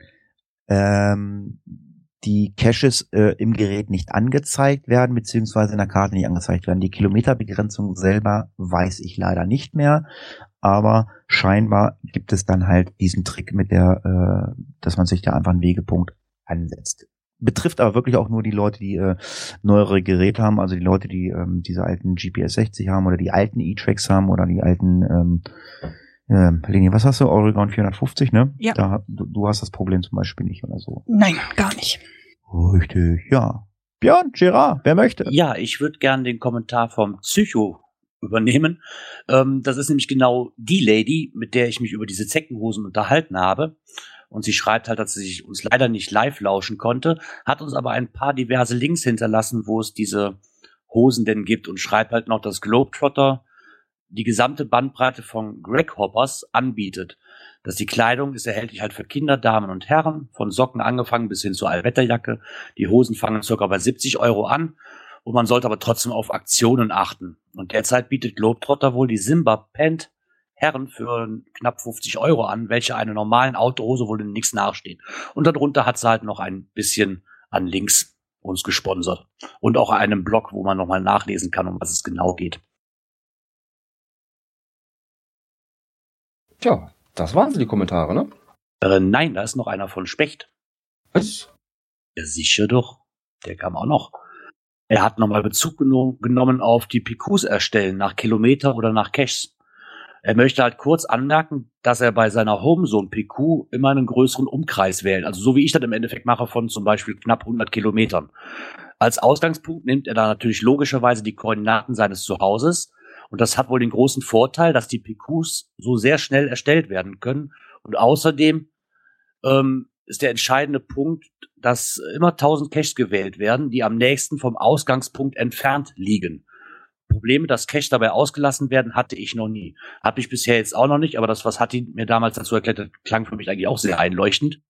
ähm, die Caches äh, im Gerät nicht angezeigt werden, beziehungsweise in der Karte nicht angezeigt werden. Die Kilometerbegrenzung selber weiß ich leider nicht mehr, aber scheinbar gibt es dann halt diesen Trick mit der, äh, dass man sich da einfach einen Wegepunkt ansetzt betrifft aber wirklich auch nur die Leute, die äh, neuere Geräte haben, also die Leute, die ähm, diese alten GPS 60 haben oder die alten E-Tracks haben oder die alten ähm, ähm, Leni, was hast du? Oregon 450, ne? Ja. Da, du, du hast das Problem zum Beispiel nicht oder so. Nein, gar nicht. Richtig, ja. Björn, Gerard, wer möchte? Ja, ich würde gern den Kommentar vom Psycho übernehmen. Ähm, das ist nämlich genau die Lady, mit der ich mich über diese Zeckenhosen unterhalten habe. Und sie schreibt halt, dass sie uns leider nicht live lauschen konnte, hat uns aber ein paar diverse Links hinterlassen, wo es diese Hosen denn gibt und schreibt halt noch, dass Globetrotter die gesamte Bandbreite von Greg Hoppers anbietet. Dass die Kleidung ist erhältlich halt für Kinder, Damen und Herren, von Socken angefangen bis hin zur Allwetterjacke. Die Hosen fangen circa bei 70 Euro an und man sollte aber trotzdem auf Aktionen achten. Und derzeit bietet Globetrotter wohl die Simba Pant Herren für knapp 50 Euro an, welche einer normalen Autohose wohl in nichts nachstehen. Und darunter hat sie halt noch ein bisschen an Links uns gesponsert. Und auch einen Blog, wo man nochmal nachlesen kann, um was es genau geht. Tja, das waren sie die Kommentare, ne? Äh, nein, da ist noch einer von Specht. Was? Ja, sicher doch. Der kam auch noch. Er hat nochmal Bezug genommen auf die PQs erstellen, nach Kilometer oder nach Caches. Er möchte halt kurz anmerken, dass er bei seiner Homezone PQ immer einen größeren Umkreis wählt. Also so wie ich das im Endeffekt mache von zum Beispiel knapp 100 Kilometern. Als Ausgangspunkt nimmt er da natürlich logischerweise die Koordinaten seines Zuhauses. Und das hat wohl den großen Vorteil, dass die PQs so sehr schnell erstellt werden können. Und außerdem ähm, ist der entscheidende Punkt, dass immer 1000 Caches gewählt werden, die am nächsten vom Ausgangspunkt entfernt liegen. Probleme, dass Cache dabei ausgelassen werden, hatte ich noch nie. Habe ich bisher jetzt auch noch nicht, aber das, was Hatti mir damals dazu erklärt hat, klang für mich eigentlich auch sehr einleuchtend.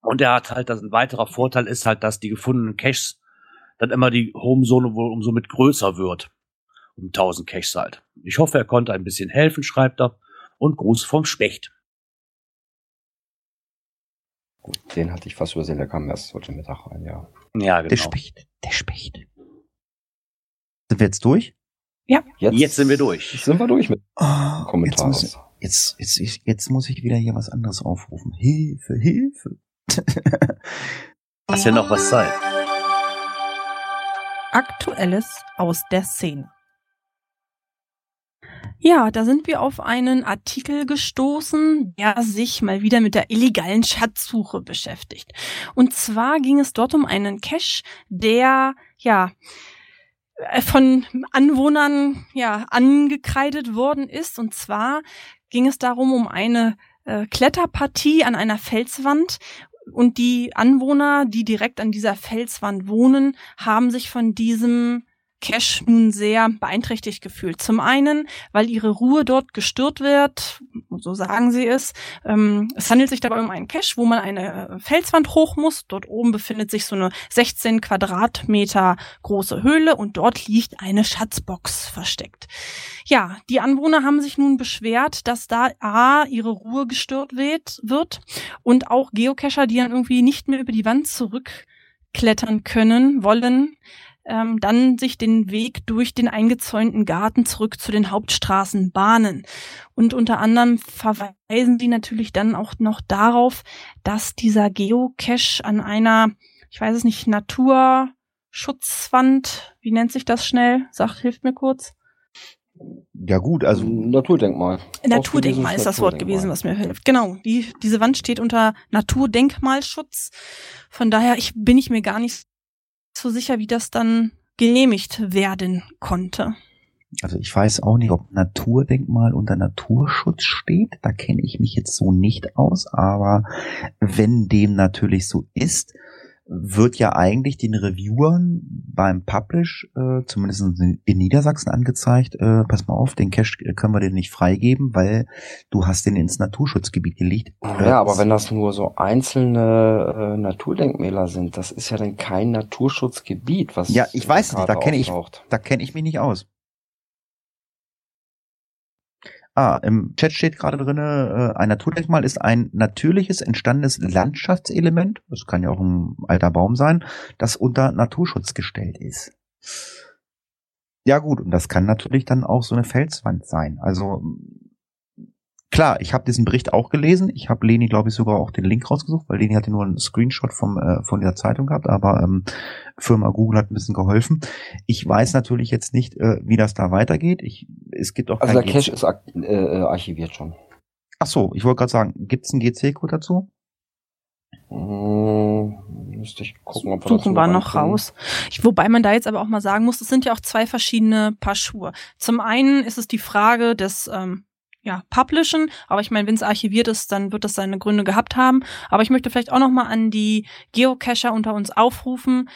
Und er hat halt, dass ein weiterer Vorteil ist halt, dass die gefundenen Caches dann immer die Home-Zone wohl umso mit größer wird. Um 1000 Caches halt. Ich hoffe, er konnte ein bisschen helfen, schreibt er. und Gruß vom Specht. Gut, den hatte ich fast übersehen, der kam erst heute Mittag rein, ja. Ja, genau. Der Specht, der Specht. Sind wir jetzt durch? Ja. Jetzt, Jetzt sind wir durch. Sind wir durch mit Oh, Kommentaren. Jetzt muss, jetzt, jetzt, jetzt, jetzt muss ich wieder hier was anderes aufrufen. Hilfe, Hilfe. Hast ja noch was Zeit. Aktuelles aus der Szene. Ja, da sind wir auf einen Artikel gestoßen, der sich mal wieder mit der illegalen Schatzsuche beschäftigt. Und zwar ging es dort um einen Cache, der ja von Anwohnern ja angekreidet worden ist. Und zwar ging es darum um eine äh, Kletterpartie an einer Felswand. Und die Anwohner, die direkt an dieser Felswand wohnen, haben sich von diesem Cash nun sehr beeinträchtigt gefühlt. Zum einen, weil ihre Ruhe dort gestört wird, so sagen sie es. Ähm, es handelt sich dabei um einen Cache, wo man eine äh, Felswand hoch muss. Dort oben befindet sich so eine 16 Quadratmeter große Höhle und dort liegt eine Schatzbox versteckt. Ja, die Anwohner haben sich nun beschwert, dass da A, ihre Ruhe gestört wird, wird und auch Geocacher, die dann irgendwie nicht mehr über die Wand zurückklettern können, wollen, ähm, dann sich den Weg durch den eingezäunten Garten zurück zu den Hauptstraßen bahnen. Und unter anderem verweisen sie natürlich dann auch noch darauf, dass dieser Geocache an einer, ich weiß es nicht, Naturschutzwand, wie nennt sich das schnell? Sagt, hilft mir kurz. Ja gut, also Naturdenkmal. Naturdenkmal ist das Wort gewesen, was mir hilft. Genau, die, diese Wand steht unter Naturdenkmalschutz. Von daher ich, bin ich mir gar nicht so sicher, wie das dann genehmigt werden konnte. Also ich weiß auch nicht, ob Naturdenkmal unter Naturschutz steht. Da kenne ich mich jetzt so nicht aus. Aber wenn dem natürlich so ist, wird ja eigentlich den Reviewern beim Publish, äh, zumindest in, Niedersachsen angezeigt, äh, pass mal auf, den Cache äh, können wir dir nicht freigeben, weil du hast den ins Naturschutzgebiet gelegt. Ja, aber wenn das nur so einzelne äh, Naturdenkmäler sind, das ist ja dann kein Naturschutzgebiet, was Ja, ich weiß nicht, da kenne ich, da kenne ich mich nicht aus. Ah, im Chat steht gerade drinne, äh, ein Naturdenkmal ist ein natürliches, entstandenes Landschaftselement, das kann ja auch ein alter Baum sein, das unter Naturschutz gestellt ist. Ja gut, und das kann natürlich dann auch so eine Felswand sein. Also klar, ich habe diesen Bericht auch gelesen. Ich habe Leni, glaube ich, sogar auch den Link rausgesucht, weil Leni hatte nur einen Screenshot vom, äh, von der Zeitung gehabt, aber ähm, Firma Google hat ein bisschen geholfen. Ich weiß natürlich jetzt nicht, äh, wie das da weitergeht. Ich, es gibt auch Also der Cache ist äh, äh, archiviert schon. Ach so, ich wollte gerade sagen, gibt's einen GC-Code dazu? Hm, müsste ich gucken, ob wir das Suchen wir noch raus. Ich, wobei man da jetzt aber auch mal sagen muss, es sind ja auch zwei verschiedene Paar Schuhe. Zum einen ist es die Frage des ähm, ja, Publishen, aber ich meine, wenn es archiviert ist, dann wird das seine Gründe gehabt haben. Aber ich möchte vielleicht auch noch mal an die Geocacher unter uns aufrufen.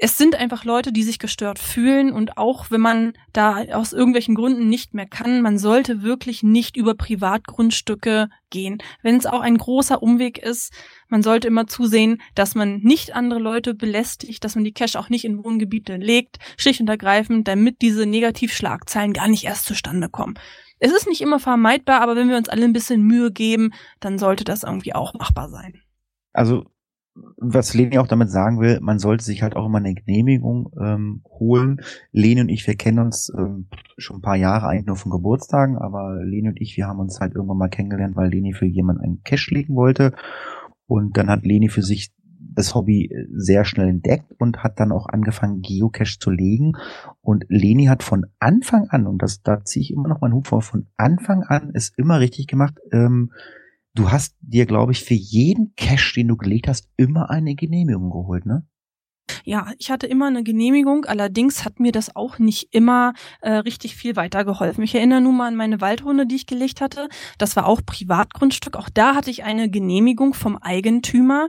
Es sind einfach Leute, die sich gestört fühlen und auch wenn man da aus irgendwelchen Gründen nicht mehr kann, man sollte wirklich nicht über Privatgrundstücke gehen. Wenn es auch ein großer Umweg ist, man sollte immer zusehen, dass man nicht andere Leute belästigt, dass man die Cache auch nicht in Wohngebiete legt, schlicht und ergreifend, damit diese Negativschlagzeilen gar nicht erst zustande kommen. Es ist nicht immer vermeidbar, aber wenn wir uns alle ein bisschen Mühe geben, dann sollte das irgendwie auch machbar sein. Also, was Leni auch damit sagen will, man sollte sich halt auch immer eine Genehmigung ähm, holen. Leni und ich, wir kennen uns ähm, schon ein paar Jahre eigentlich nur von Geburtstagen, aber Leni und ich, wir haben uns halt irgendwann mal kennengelernt, weil Leni für jemanden einen Cash legen wollte. Und dann hat Leni für sich das Hobby sehr schnell entdeckt und hat dann auch angefangen, Geocache zu legen. Und Leni hat von Anfang an, und das, da ziehe ich immer noch meinen Hut vor, von Anfang an ist immer richtig gemacht, ähm, Du hast dir, glaube ich, für jeden Cache, den du gelegt hast, immer eine Genehmigung geholt, ne? Ja, ich hatte immer eine Genehmigung, allerdings hat mir das auch nicht immer äh, richtig viel weitergeholfen. Ich erinnere nur mal an meine Waldrunde, die ich gelegt hatte. Das war auch Privatgrundstück. Auch da hatte ich eine Genehmigung vom Eigentümer.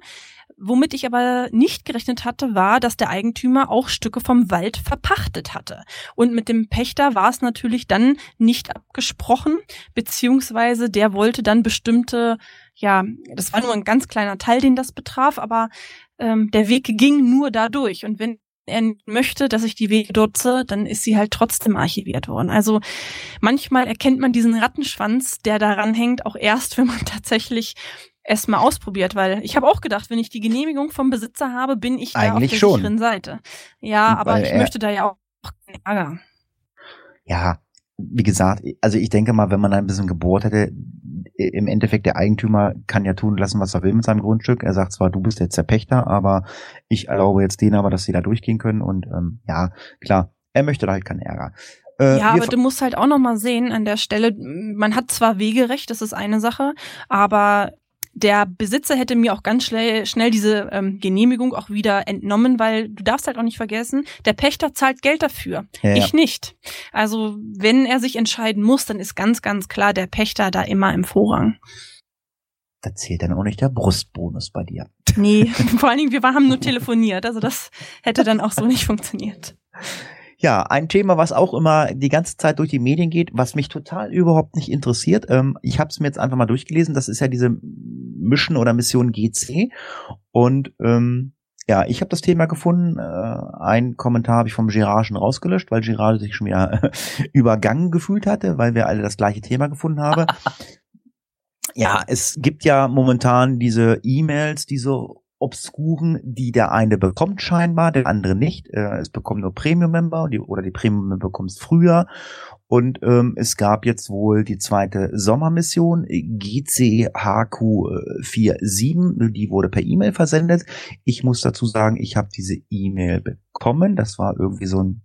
Womit ich aber nicht gerechnet hatte, war, dass der Eigentümer auch Stücke vom Wald verpachtet hatte. Und mit dem Pächter war es natürlich dann nicht abgesprochen, beziehungsweise der wollte dann bestimmte, ja, das war nur ein ganz kleiner Teil, den das betraf, aber ähm, der Weg ging nur dadurch. Und wenn er möchte, dass ich die Wege nutze, dann ist sie halt trotzdem archiviert worden. Also manchmal erkennt man diesen Rattenschwanz, der daran hängt, auch erst, wenn man tatsächlich es mal ausprobiert, weil ich habe auch gedacht, wenn ich die Genehmigung vom Besitzer habe, bin ich da Eigentlich auf der schon. sicheren Seite. Ja, aber Weil ich möchte da ja auch keinen Ärger. Ja, wie gesagt, also ich denke mal, wenn man ein bisschen gebohrt hätte, im Endeffekt der Eigentümer kann ja tun lassen, was er will mit seinem Grundstück. Er sagt zwar, du bist jetzt der Pächter, aber ich erlaube jetzt denen aber, dass sie da durchgehen können und ähm, ja, klar, er möchte da halt keinen Ärger. Äh, Ja, aber du musst halt auch noch mal sehen an der Stelle, man hat zwar Wegerecht, das ist eine Sache, aber der Besitzer hätte mir auch ganz schnell, schnell diese ähm, Genehmigung auch wieder entnommen, weil du darfst halt auch nicht vergessen, der Pächter zahlt Geld dafür. Ja. Ich nicht. Also wenn er sich entscheiden muss, dann ist ganz, ganz klar der Pächter da immer im Vorrang. Da zählt dann auch nicht der Brustbonus bei dir. Nee, vor allen Dingen, wir haben nur telefoniert, also das hätte dann auch so nicht funktioniert. Ja, ein Thema, was auch immer die ganze Zeit durch die Medien geht, was mich total überhaupt nicht interessiert. Ähm, ich habe es mir jetzt einfach mal durchgelesen. Das ist ja diese Mission oder Mission GC. Und ähm, ja, ich habe das Thema gefunden. Äh, ein Kommentar habe ich vom Girard schon rausgelöscht, weil Girard sich schon wieder übergangen gefühlt hatte, weil wir alle das gleiche Thema gefunden haben. ja, es gibt ja momentan diese E-Mails, diese obskuren, die der eine bekommt scheinbar, der andere nicht. Äh, es bekommen nur Premium-Member oder die Premium-Member bekommt es früher. Und ähm, es gab jetzt wohl die zweite Sommermission, äh, GCHQ47, die wurde per E-Mail versendet. Ich muss dazu sagen, ich habe diese E-Mail bekommen. Das war irgendwie so ein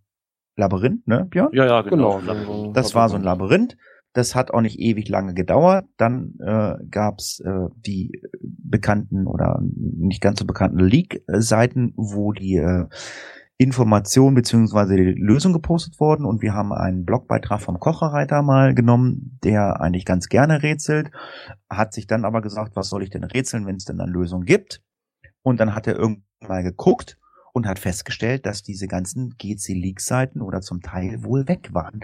Labyrinth, ne, Björn? Ja, ja, genau. Genau. Das war so ein Labyrinth. Das hat auch nicht ewig lange gedauert. Dann äh, gab's äh, die bekannten oder nicht ganz so bekannten Leak-Seiten, wo die äh, Information beziehungsweise die Lösung gepostet wurden und wir haben einen Blogbeitrag vom Kocherreiter mal genommen, der eigentlich ganz gerne rätselt, hat sich dann aber gesagt, was soll ich denn rätseln, wenn es denn eine Lösung gibt? Und dann hat er irgendwann mal geguckt und hat festgestellt, dass diese ganzen GC-Leak-Seiten oder zum Teil wohl weg waren.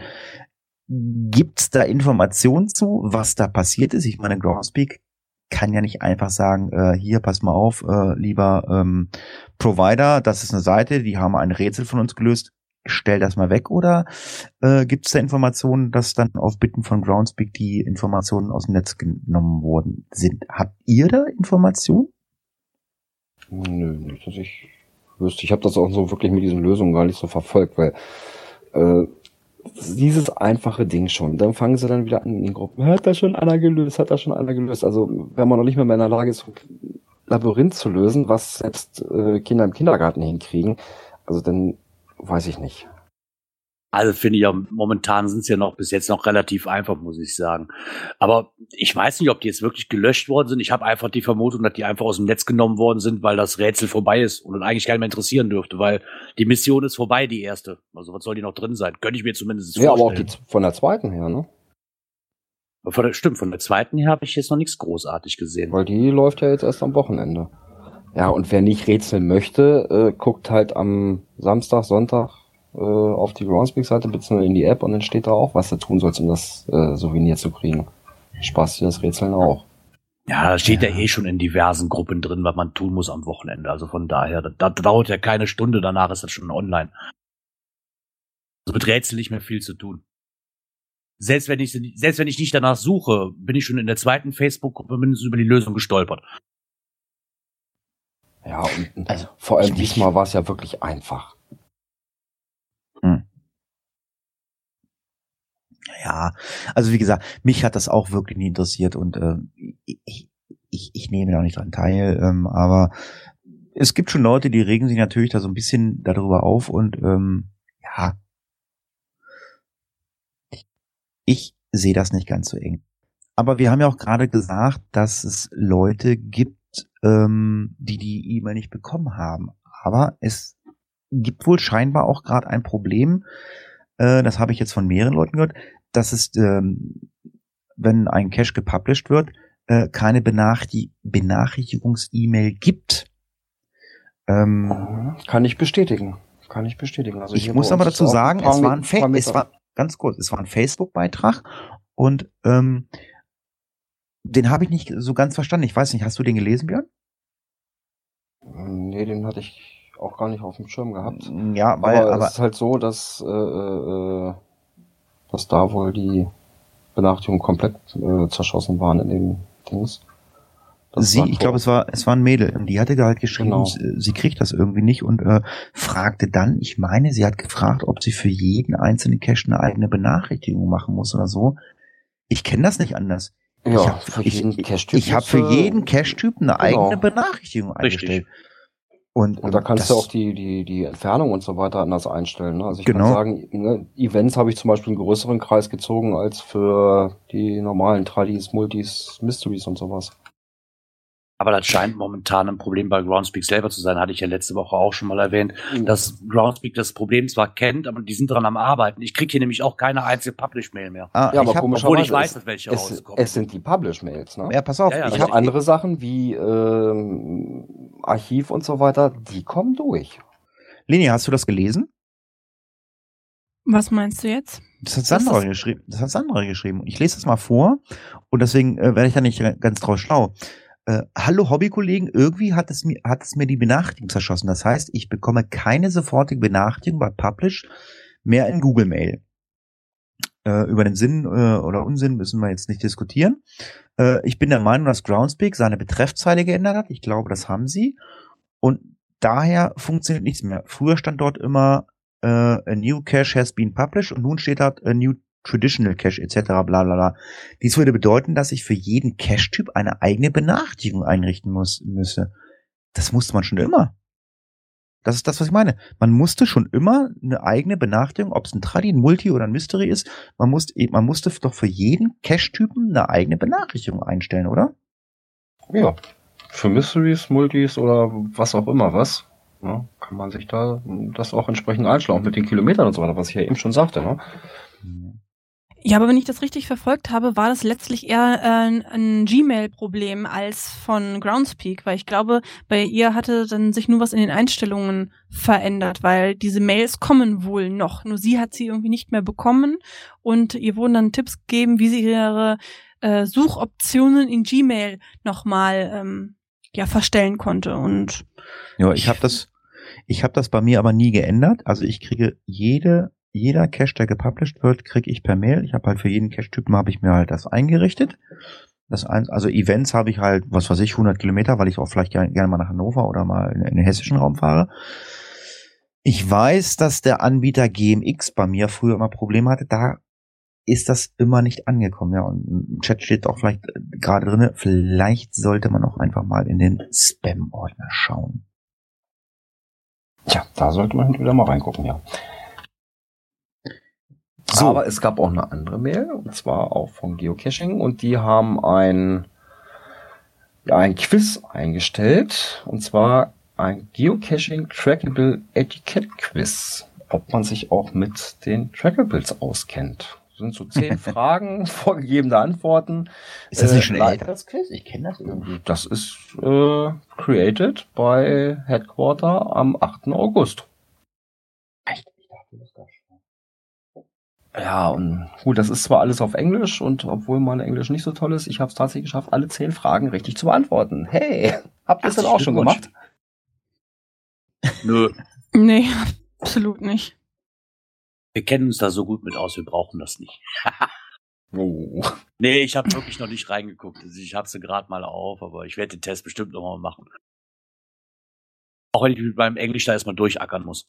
Gibt's da Informationen zu, was da passiert ist? Ich meine, Groundspeak kann ja nicht einfach sagen, äh, hier, pass mal auf, äh, lieber ähm, Provider, das ist eine Seite, die haben ein Rätsel von uns gelöst, stell das mal weg oder äh, gibt es da Informationen, dass dann auf Bitten von Groundspeak die Informationen aus dem Netz genommen worden sind? Habt ihr da Informationen? Nö, nicht, dass ich wüsste. Ich habe das auch so wirklich mit diesen Lösungen gar nicht so verfolgt, weil äh, dieses einfache Ding schon. Dann fangen sie dann wieder an in den Gruppen. Hat das schon einer gelöst? Hat das schon einer gelöst? Also wenn man noch nicht mehr in der Lage ist, Labyrinth zu lösen, was selbst äh, Kinder im Kindergarten hinkriegen, also dann weiß ich nicht. Also finde ich ja, momentan sind es ja noch bis jetzt noch relativ einfach, muss ich sagen. Aber ich weiß nicht, ob die jetzt wirklich gelöscht worden sind. Ich habe einfach die Vermutung, dass die einfach aus dem Netz genommen worden sind, weil das Rätsel vorbei ist und eigentlich keinen mehr interessieren dürfte, weil die Mission ist vorbei, die erste. Also was soll die noch drin sein? Könnte ich mir zumindest Ja, aber auch vorstellen. die von der zweiten her, ne? Von der, stimmt, von der zweiten her habe ich jetzt noch nichts großartig gesehen. Weil die läuft ja jetzt erst am Wochenende. Ja, und wer nicht rätseln möchte, äh, guckt halt am Samstag, Sonntag äh, auf die Groundspeak-Seite bzw. in die App und dann steht da auch, was du tun sollst, um das äh, Souvenir zu kriegen. Spaß dir das Rätseln auch. Ja, da steht ja. Ja. eh schon in diversen Gruppen drin, was man tun muss am Wochenende. Also von daher, das, das dauert ja keine Stunde, danach ist das schon online. Also mit Rätsel nicht mehr viel zu tun. Selbst wenn ich, selbst wenn ich nicht danach suche, bin ich schon in der zweiten Facebook-Gruppe mindestens über die Lösung gestolpert. Ja, und Also, vor allem diesmal war es ja wirklich einfach. Ja, also wie gesagt, mich hat das auch wirklich nie interessiert und äh, ich, ich, ich nehme da nicht dran teil, ähm, aber es gibt schon Leute, die regen sich natürlich da so ein bisschen darüber auf und ähm, ja, ich sehe das nicht ganz so eng. Aber wir haben ja auch gerade gesagt, dass es Leute gibt, ähm, die die E-Mail nicht bekommen haben. Aber es gibt wohl scheinbar auch gerade ein Problem, äh, das habe ich jetzt von mehreren Leuten gehört, dass es, ähm, wenn ein Cache gepublished wird, äh, keine Benachrichtig Benachrichtigungs-E-Mail gibt. Ähm, Kann ich bestätigen. Kann ich bestätigen. Also ich muss aber dazu sagen, es war ein, Fa es war ganz kurz, es war ein Facebook-Beitrag und ähm, den habe ich nicht so ganz verstanden. Ich weiß nicht, hast du den gelesen, Björn? Nee, den hatte ich auch gar nicht auf dem Schirm gehabt. Ja, weil, aber, aber es ist halt so, dass, äh, äh, dass da wohl die Benachrichtigungen komplett äh, zerschossen waren in den Dings. Das sie, ich glaube, es war, es war ein Mädel, und die hatte da halt geschrieben, Genau. sie, kriegt das irgendwie nicht und äh, fragte dann, ich meine, sie hat gefragt, ob sie für jeden einzelnen Cache eine eigene Benachrichtigung machen muss oder so. Ich kenne das nicht anders. Ja, ich habe für ich, jeden ich, Cache-Typ ich hab für du- jeden Cache-Typ eine Genau. eigene Benachrichtigung Richtig. Und, Und da kannst das, du auch die, die, die Entfernung und so weiter anders einstellen. Ne? Also ich Genau. kann sagen, ne, Events habe ich zum Beispiel einen größeren Kreis gezogen als für die normalen Tradis, Multis, Mysteries und sowas. Aber das scheint momentan ein Problem bei Groundspeak selber zu sein, hatte ich ja letzte Woche auch schon mal erwähnt, Mhm. dass Groundspeak das Problem zwar kennt, aber die sind dran am Arbeiten. Ich kriege hier nämlich auch keine einzige Publish-Mail mehr. ah, Ja, ich aber hab, komisch- Obwohl ich Komischerweise weiß, dass welche Es, rauskommen. es sind die Publish-Mails. Ne? ja, pass auf, Ja, ja, ich ich habe andere Sachen wie ähm, Archiv und so weiter, die kommen durch. Leni, hast du das gelesen? Was meinst du jetzt? Das hat Sandra ist- geschrieben. Das hat Sandra geschrieben. Ich lese das mal vor und deswegen äh, werde ich da nicht ganz draus schlau. Äh, Hallo Hobbykollegen, irgendwie hat es mir hat es mir die Benachrichtigung zerschossen. Das heißt, ich bekomme keine sofortige Benachrichtigung bei Publish mehr in Google Mail. Äh, über den Sinn äh, oder Unsinn müssen wir jetzt nicht diskutieren. Äh, ich bin der Meinung, dass Groundspeak seine Betreffzeile geändert hat. Ich glaube, das haben sie. Und daher funktioniert nichts mehr. Früher stand dort immer äh, a new cache has been published und nun steht dort a new traditional cache etc. bla bla bla. Dies würde bedeuten, dass ich für jeden Cache-Typ eine eigene Benachrichtigung einrichten muss, müsse. Das musste man schon immer. Das ist das, was ich meine. Man musste schon immer eine eigene Benachrichtigung, ob es ein Tradi, ein Multi oder ein Mystery ist, man musste, man musste doch für jeden Cache-Typen eine eigene Benachrichtigung einstellen, oder? Ja. Für Mysteries, Multis oder was auch immer was. Ne, kann man sich da das auch entsprechend auch mit den Kilometern und so weiter, was ich ja eben schon sagte. Ne? Ja, aber wenn ich das richtig verfolgt habe, war das letztlich eher äh, ein, Gmail-Problem als von Groundspeak, weil ich glaube, bei ihr hatte dann sich nur was in den Einstellungen verändert, weil diese Mails kommen wohl noch. Nur sie hat sie irgendwie nicht mehr bekommen und ihr wurden dann Tipps gegeben, wie sie ihre äh, Suchoptionen in Gmail nochmal ähm, ja, verstellen konnte. Und Ja, ich habe das, ich habe das bei mir aber nie geändert. Also ich kriege jede, jeder Cache, der gepublished wird, kriege ich per Mail. Ich habe halt für jeden Cache-Typen habe ich mir halt das eingerichtet. Das ein, also Events habe ich halt, was weiß ich, 100 Kilometer, weil ich auch vielleicht gerne, gerne mal nach Hannover oder mal in, in den hessischen Raum fahre. Ich weiß, dass der Anbieter GMX bei mir früher immer Probleme hatte. Da ist das immer nicht angekommen. Ja, und im Chat steht auch vielleicht äh, gerade drinne. Vielleicht sollte man auch einfach mal in den Spam-Ordner schauen. Tja, da sollte man wieder mal reingucken, ja. So. Aber es gab auch eine andere Mail, und zwar auch von Geocaching, und die haben ein, ja, ein Quiz eingestellt, und zwar ein Geocaching Trackable Etiquette Quiz, ob man sich auch mit den Trackables auskennt. Das sind so zehn Fragen, vorgegebene Antworten. Ist das Äh, nicht schon live- älter, das Quiz? Ich kenne das irgendwie. Das ist äh, created bei Headquarter am 8. August. Ja, und gut, das ist zwar alles auf Englisch und obwohl mein Englisch nicht so toll ist, ich habe es tatsächlich geschafft, alle zehn Fragen richtig zu beantworten. Hey, habt ihr das denn auch schon gemacht? Nö, nee, absolut nicht. wir kennen uns da so gut mit aus, wir brauchen das nicht. Oh. Nee, ich habe wirklich noch nicht reingeguckt. Also ich habe sie gerade mal auf, aber ich werde den Test bestimmt noch mal machen. Auch wenn ich mit meinem Englisch da erstmal durchackern muss.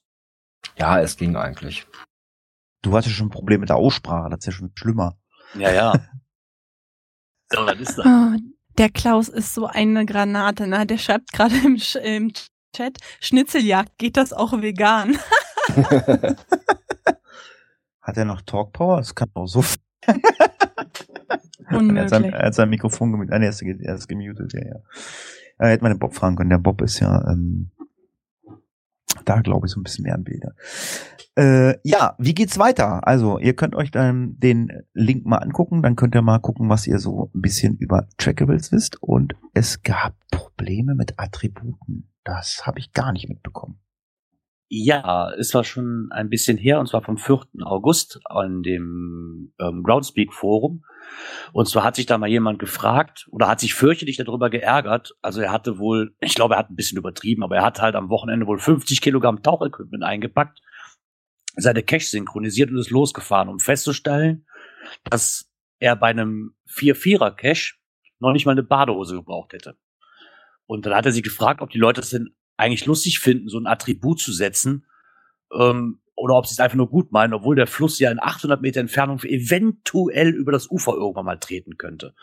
Ja, es ging eigentlich. Du hattest schon ein Problem mit der Aussprache, das ist ja schon schlimmer. Ja, ja. so, was ist das? Ah, der Klaus ist so eine Granate, ne? Der schreibt gerade im, Sch- im Chat, Schnitzeljagd, geht das auch vegan? Hat er noch Talk Power? Das kann auch so. er, hat sein, Unmöglich. er hat sein Mikrofon gemutet. Nein, er ist, er ist gemutet, ja, ja. Er hätte mal den Bob fragen können. Der Bob ist ja ähm, da, glaube ich, so ein bisschen Bilde. Äh, ja, wie geht's weiter? Also, ihr könnt euch dann den Link mal angucken, dann könnt ihr mal gucken, was ihr so ein bisschen über Trackables wisst. Und es gab Probleme mit Attributen. Das habe ich gar nicht mitbekommen. Ja, es war schon ein bisschen her, und zwar vom 4. August an dem ähm, Groundspeak Forum. Und zwar hat sich da mal jemand gefragt oder hat sich fürchterlich darüber geärgert. Also er hatte wohl, ich glaube, er hat ein bisschen übertrieben, aber er hat halt am Wochenende wohl 50 Kilogramm Tauchequipment eingepackt, seine Cache synchronisiert und ist losgefahren, um festzustellen, dass er bei einem 4-4er-Cache noch nicht mal eine Badehose gebraucht hätte. Und dann hat er sich gefragt, ob die Leute es denn eigentlich lustig finden, so ein Attribut zu setzen, ähm, oder ob sie es einfach nur gut meinen, obwohl der Fluss ja in 800 Meter Entfernung eventuell über das Ufer irgendwann mal treten könnte.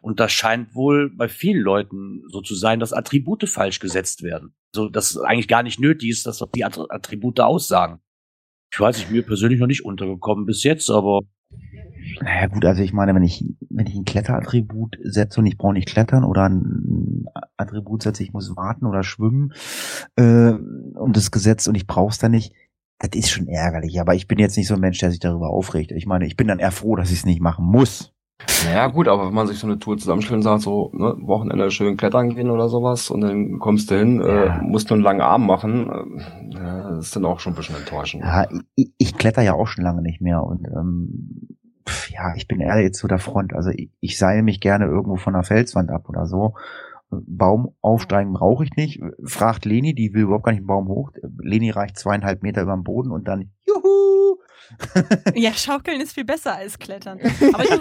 Und das scheint wohl bei vielen Leuten so zu sein, dass Attribute falsch gesetzt werden. So, dass es eigentlich gar nicht nötig ist, dass die Attribute aussagen. Ich weiß nicht, mir persönlich noch nicht untergekommen bis jetzt, aber naja gut, also ich meine, wenn ich, wenn ich ein Kletterattribut setze und ich brauche nicht klettern oder ein Attribut setze, ich muss warten oder schwimmen äh, und das Gesetz und ich brauche es dann nicht, das ist schon ärgerlich. Aber ich bin jetzt nicht so ein Mensch, der sich darüber aufregt. Ich meine, ich bin dann eher froh, dass ich es nicht machen muss. Naja, gut, aber wenn man sich so eine Tour zusammenstellt und sagt, so, ne, Wochenende schön klettern gehen oder sowas und dann kommst du hin, äh, ja. äh, musst nur einen langen Arm machen, äh, das ist dann auch schon ein bisschen enttäuschend. Ja, ich, ich kletter ja auch schon lange nicht mehr und ähm, ja, ich bin eher jetzt zu der Front. Also ich, ich seile mich gerne irgendwo von der Felswand ab oder so. Baum aufsteigen brauche ich nicht. Fragt Leni, die will überhaupt gar nicht einen Baum hoch. Leni reicht zweieinhalb Meter über dem Boden und dann Juhu! ja, schaukeln ist viel besser als klettern. Aber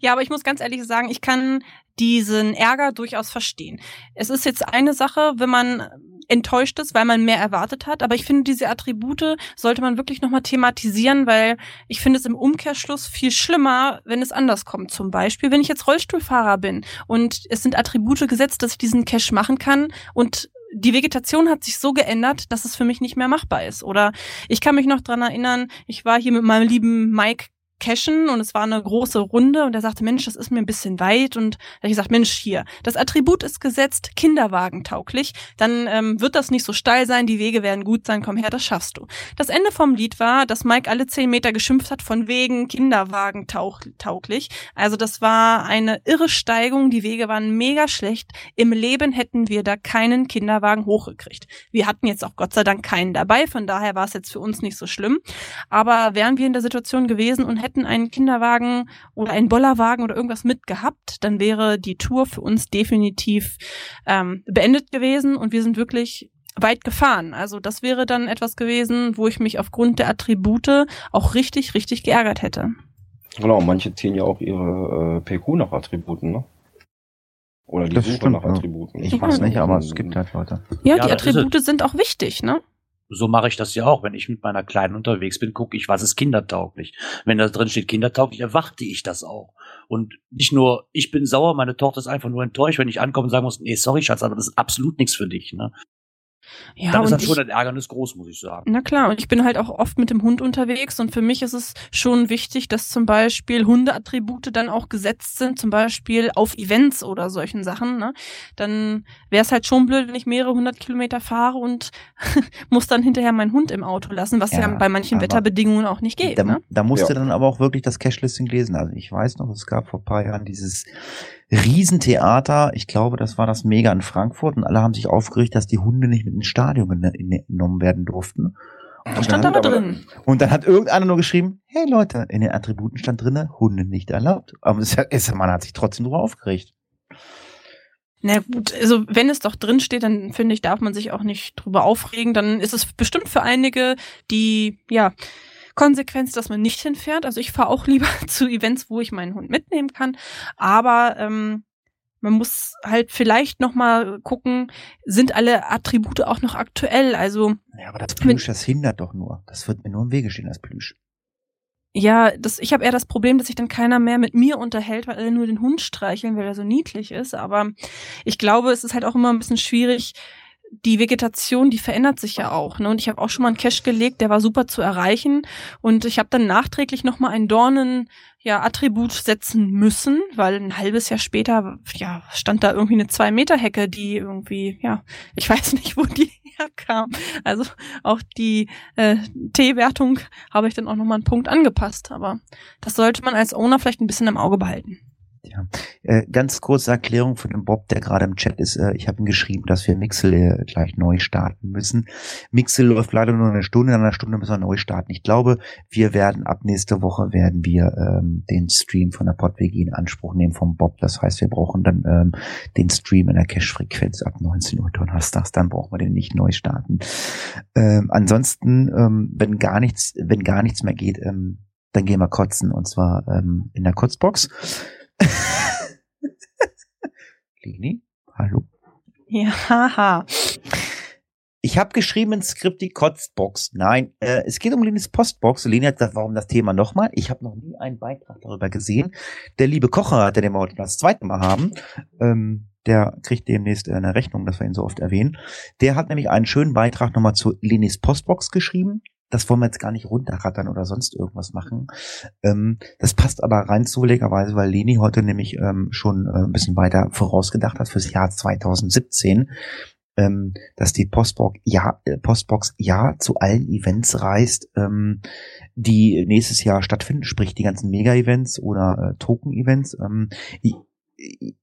ja, aber ich muss ganz ehrlich sagen, ich kann diesen Ärger durchaus verstehen. Es ist jetzt eine Sache, wenn man enttäuscht ist, weil man mehr erwartet hat. Aber ich finde, diese Attribute sollte man wirklich nochmal thematisieren, weil ich finde es im Umkehrschluss viel schlimmer, wenn es anders kommt. Zum Beispiel, wenn ich jetzt Rollstuhlfahrer bin und es sind Attribute gesetzt, dass ich diesen Cache machen kann und die Vegetation hat sich so geändert, dass es für mich nicht mehr machbar ist. Oder ich kann mich noch dran erinnern, ich war hier mit meinem lieben Mike cashen und es war eine große Runde und er sagte, Mensch, das ist mir ein bisschen weit und da habe ich gesagt, Mensch, hier, das Attribut ist gesetzt, Kinderwagen tauglich, dann ähm, wird das nicht so steil sein, die Wege werden gut sein, komm her, das schaffst du. Das Ende vom Lied war, dass Mike alle zehn Meter geschimpft hat von wegen Kinderwagen tauglich. Also das war eine irre Steigung, die Wege waren mega schlecht. Im Leben hätten wir da keinen Kinderwagen hochgekriegt. Wir hatten jetzt auch Gott sei Dank keinen dabei, von daher war es jetzt für uns nicht so schlimm. Aber wären wir in der Situation gewesen und hätten hätten einen Kinderwagen oder einen Bollerwagen oder irgendwas mitgehabt, dann wäre die Tour für uns definitiv ähm, beendet gewesen und wir sind wirklich weit gefahren. Also das wäre dann etwas gewesen, wo ich mich aufgrund der Attribute auch richtig, richtig geärgert hätte. Genau, manche ziehen ja auch ihre äh, PQ nach Attributen, ne? Oder die das Suche stimmt, nach Attributen. Ich mach's nicht, aber es gibt halt Leute. Ja, ja die Attribute sind auch wichtig, ne? So mache ich das ja auch. Wenn ich mit meiner Kleinen unterwegs bin, gucke ich, was ist kindertauglich. Wenn da drin steht kindertauglich, erwarte ich das auch. Und nicht nur, ich bin sauer, meine Tochter ist einfach nur enttäuscht, wenn ich ankomme und sagen muss, nee, sorry, Schatz, aber das ist absolut nichts für dich. Ne? Ja, dann ist das schon ein Ärgernis groß, muss ich sagen. Na klar, und ich bin halt auch oft mit dem Hund unterwegs und für mich ist es schon wichtig, dass zum Beispiel Hundeattribute dann auch gesetzt sind, zum Beispiel auf Events oder solchen Sachen. Ne? Dann wäre es halt schon blöd, wenn ich mehrere hundert Kilometer fahre und muss dann hinterher meinen Hund im Auto lassen, was ja, ja bei manchen Wetterbedingungen auch nicht geht. Da, ne? da musst ja. du dann aber auch wirklich das Cache-Listing lesen. Also ich weiß noch, es gab vor paar Jahren dieses Riesentheater. Ich glaube, das war das Mega in Frankfurt und alle haben sich aufgeregt, dass die Hunde nicht mit ins Stadion genommen werden durften. Und stand da drin. Und dann hat irgendeiner nur geschrieben, hey Leute, in den Attributen stand drinne, Hunde nicht erlaubt. Aber es, es, man hat sich trotzdem darüber aufgeregt. Na gut, also wenn es doch drin steht, dann finde ich, darf man sich auch nicht drüber aufregen. Dann ist es bestimmt für einige, die ja Konsequenz, dass man nicht hinfährt. Also ich fahre auch lieber zu Events, wo ich meinen Hund mitnehmen kann. Aber ähm, man muss halt vielleicht noch mal gucken, sind alle Attribute auch noch aktuell? Also ja, aber das Plüsch, das hindert doch nur. Das wird mir nur im Wege stehen, das Plüsch. Ja, das, ich habe eher das Problem, dass sich dann keiner mehr mit mir unterhält, weil alle nur den Hund streicheln, weil er so niedlich ist. Aber ich glaube, es ist halt auch immer ein bisschen schwierig, die Vegetation, die verändert sich ja auch. Ne? Und ich habe auch schon mal einen Cache gelegt, der war super zu erreichen. Und ich habe dann nachträglich nochmal ein Dornen ja, Attribut setzen müssen, weil ein halbes Jahr später ja, stand da irgendwie eine Zwei-Meter-Hecke, die irgendwie, ja, ich weiß nicht, wo die herkam. Also auch die äh, T-Wertung habe ich dann auch nochmal einen Punkt angepasst. Aber das sollte man als Owner vielleicht ein bisschen im Auge behalten. Ja. Äh, ganz kurze Erklärung von dem Bob, der gerade im Chat ist. Äh, ich habe ihm geschrieben, dass wir Mixel äh, gleich neu starten müssen. Mixel läuft leider nur eine Stunde, in einer Stunde müssen wir neu starten. Ich glaube, wir werden ab nächste Woche werden wir ähm, den Stream von der PodWG in Anspruch nehmen vom Bob. Das heißt, wir brauchen dann ähm, den Stream in der Cache-Frequenz ab 19 Uhr donnerstags. Dann brauchen wir den nicht neu starten. Ähm, ansonsten, ähm, wenn gar nichts, wenn gar nichts mehr geht, ähm, dann gehen wir kotzen und zwar ähm, in der Kotzbox. Leni, hallo. Ja, haha. Ich habe geschrieben ins Skript die Kotzbox. Nein, äh, es geht um Lenis Postbox. Leni hat gesagt, warum das Thema nochmal? Ich habe noch nie einen Beitrag darüber gesehen. Der liebe Kocher, der den wir heute das zweite Mal haben, ähm, der kriegt demnächst eine Rechnung, dass wir ihn so oft erwähnen. Der hat nämlich einen schönen Beitrag nochmal zu Lenis Postbox geschrieben das wollen wir jetzt gar nicht runterrattern oder sonst irgendwas machen. Ähm, das passt aber rein zufälligerweise, weil Leni heute nämlich ähm, schon äh, ein bisschen weiter vorausgedacht hat fürs Jahr 2017, ähm, dass die Postbox ja, äh, Postbox ja zu allen Events reist, ähm, die nächstes Jahr stattfinden, sprich die ganzen Mega-Events oder äh, Token-Events. Ähm, ich,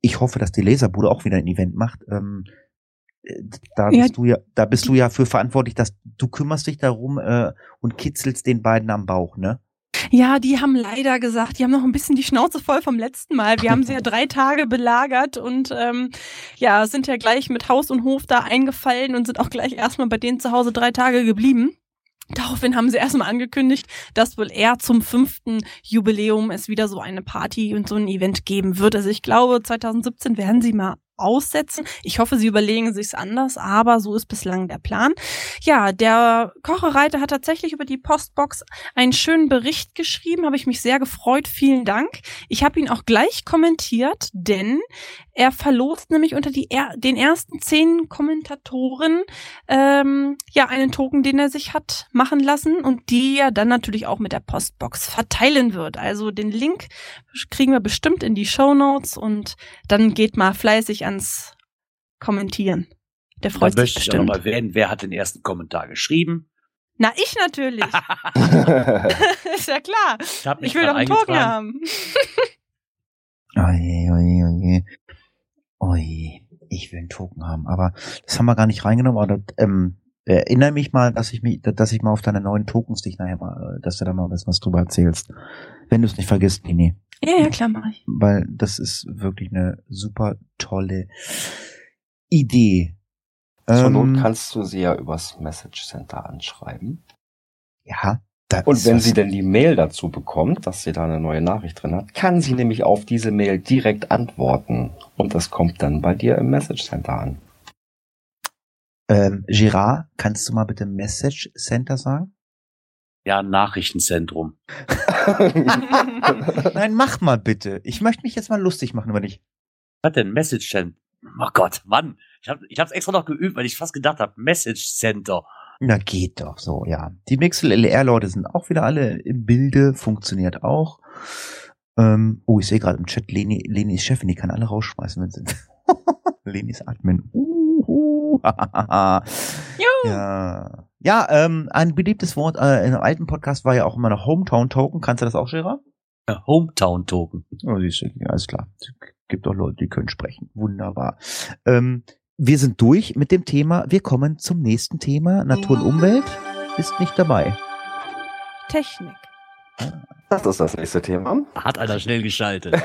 ich hoffe, dass die Laserbude auch wieder ein Event macht. Da bist ja, du ja, da bist du ja für verantwortlich, dass du kümmerst dich darum äh, und kitzelst den beiden am Bauch, ne? Ja, die haben leider gesagt, die haben noch ein bisschen die Schnauze voll vom letzten Mal. Wir haben sie ja drei Tage belagert und ähm, ja, sind ja gleich mit Haus und Hof da eingefallen und sind auch gleich erstmal bei denen zu Hause drei Tage geblieben. Daraufhin haben sie erstmal angekündigt, dass wohl eher zum fünften Jubiläum es wieder so eine Party und so ein Event geben wird. Also ich glaube, 2017 werden sie mal aussetzen. Ich hoffe, sie überlegen sich's anders, aber so ist bislang der Plan. Ja, der Kochereiter hat tatsächlich über die Postbox einen schönen Bericht geschrieben, habe ich mich sehr gefreut. Vielen Dank. Ich habe ihn auch gleich kommentiert, denn er verlost nämlich unter die er den ersten zehn Kommentatoren ähm, ja einen Token, den er sich hat machen lassen und die er dann natürlich auch mit der Postbox verteilen wird. Also den Link kriegen wir bestimmt in die Show Notes und dann geht mal fleißig ans Kommentieren. Der freut da sich möchte bestimmt. Ich noch mal erwähnen, wer hat den ersten Kommentar geschrieben? Na, ich natürlich. ist ja klar. Ich, hab mich Ich will doch einen Token haben. Oje, oje, oje. Oje, ich will einen Token haben, aber das haben wir gar nicht reingenommen, aber das, ähm, erinnere mich mal, dass ich mich, dass ich mal auf deine neuen Tokens dich nachher mal, äh, dass du da mal ein bisschen was drüber erzählst. Wenn du es nicht vergisst, Nini. Ja, ja, klar, mache ich. Weil das ist wirklich eine super tolle Idee. Zur Not Ähm, kannst du sie ja übers Message Center anschreiben. ja. Und wenn was- sie denn die Mail dazu bekommt, dass sie da eine neue Nachricht drin hat, kann sie nämlich auf diese Mail direkt antworten. Und das kommt dann bei dir im Message Center an. Ähm, Girard, kannst du mal bitte Message Center sagen? Ja, Nachrichtenzentrum. Nein, mach mal bitte. Ich möchte mich jetzt mal lustig machen über dich. Was hat denn Message Center? Oh Gott, Mann. Ich habe ich hab's extra noch geübt, weil ich fast gedacht habe, Message Center. Na, geht doch so, ja. Die Mixel LR-Leute sind auch wieder alle im Bilde, funktioniert auch. Ähm, oh, ich sehe gerade im Chat, Leni, Leni ist Chefin, die kann alle rausschmeißen, wenn sie. Leni ist Admin. Uhu. Juhu. ja, ja ähm, ein beliebtes Wort äh, in einem alten Podcast war ja auch immer noch Hometown-Token. Kannst du das auch, Gerard? Ja, Hometown Token. Oh, siehst du, ja, alles klar. Gibt auch Leute, die können sprechen. Wunderbar. Ähm, wir sind durch mit dem Thema. Wir kommen zum nächsten Thema. Natur und Umwelt ist nicht dabei. Technik. Das ist das nächste Thema. Hat einer schnell geschaltet.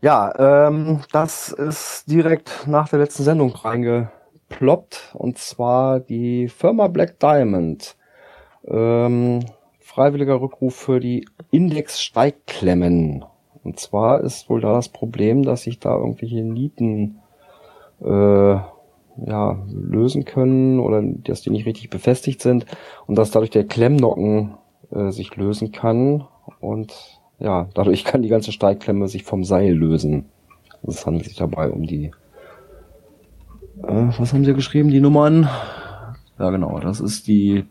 ja, ähm, das ist direkt nach der letzten Sendung reingeploppt. Und zwar die Firma Black Diamond. Ähm, freiwilliger Rückruf für die Index-Steigklemmen. Und zwar ist wohl da das Problem, dass sich da irgendwelche Nieten äh, ja, lösen können oder dass die nicht richtig befestigt sind und dass dadurch der Klemmnocken äh, sich lösen kann und ja, dadurch kann die ganze Steigklemme sich vom Seil lösen. Es handelt sich dabei um die äh, was haben sie geschrieben, die Nummern? Ja genau, das ist die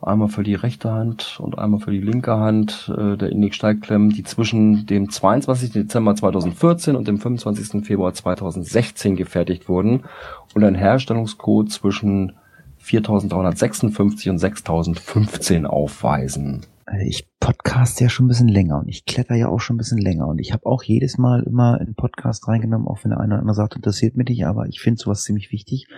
einmal für die rechte Hand und einmal für die linke Hand äh, der Index-Steigklemmen, die zwischen dem 22. Dezember 2014 und dem 25. Februar 2016 gefertigt wurden und ein Herstellungscode zwischen 4356 und 6015 aufweisen. Also ich podcast ja schon ein bisschen länger und ich kletter ja auch schon ein bisschen länger und ich habe auch jedes Mal immer einen Podcast reingenommen, auch wenn der eine oder andere sagt, interessiert mich nicht, aber ich finde sowas ziemlich wichtig.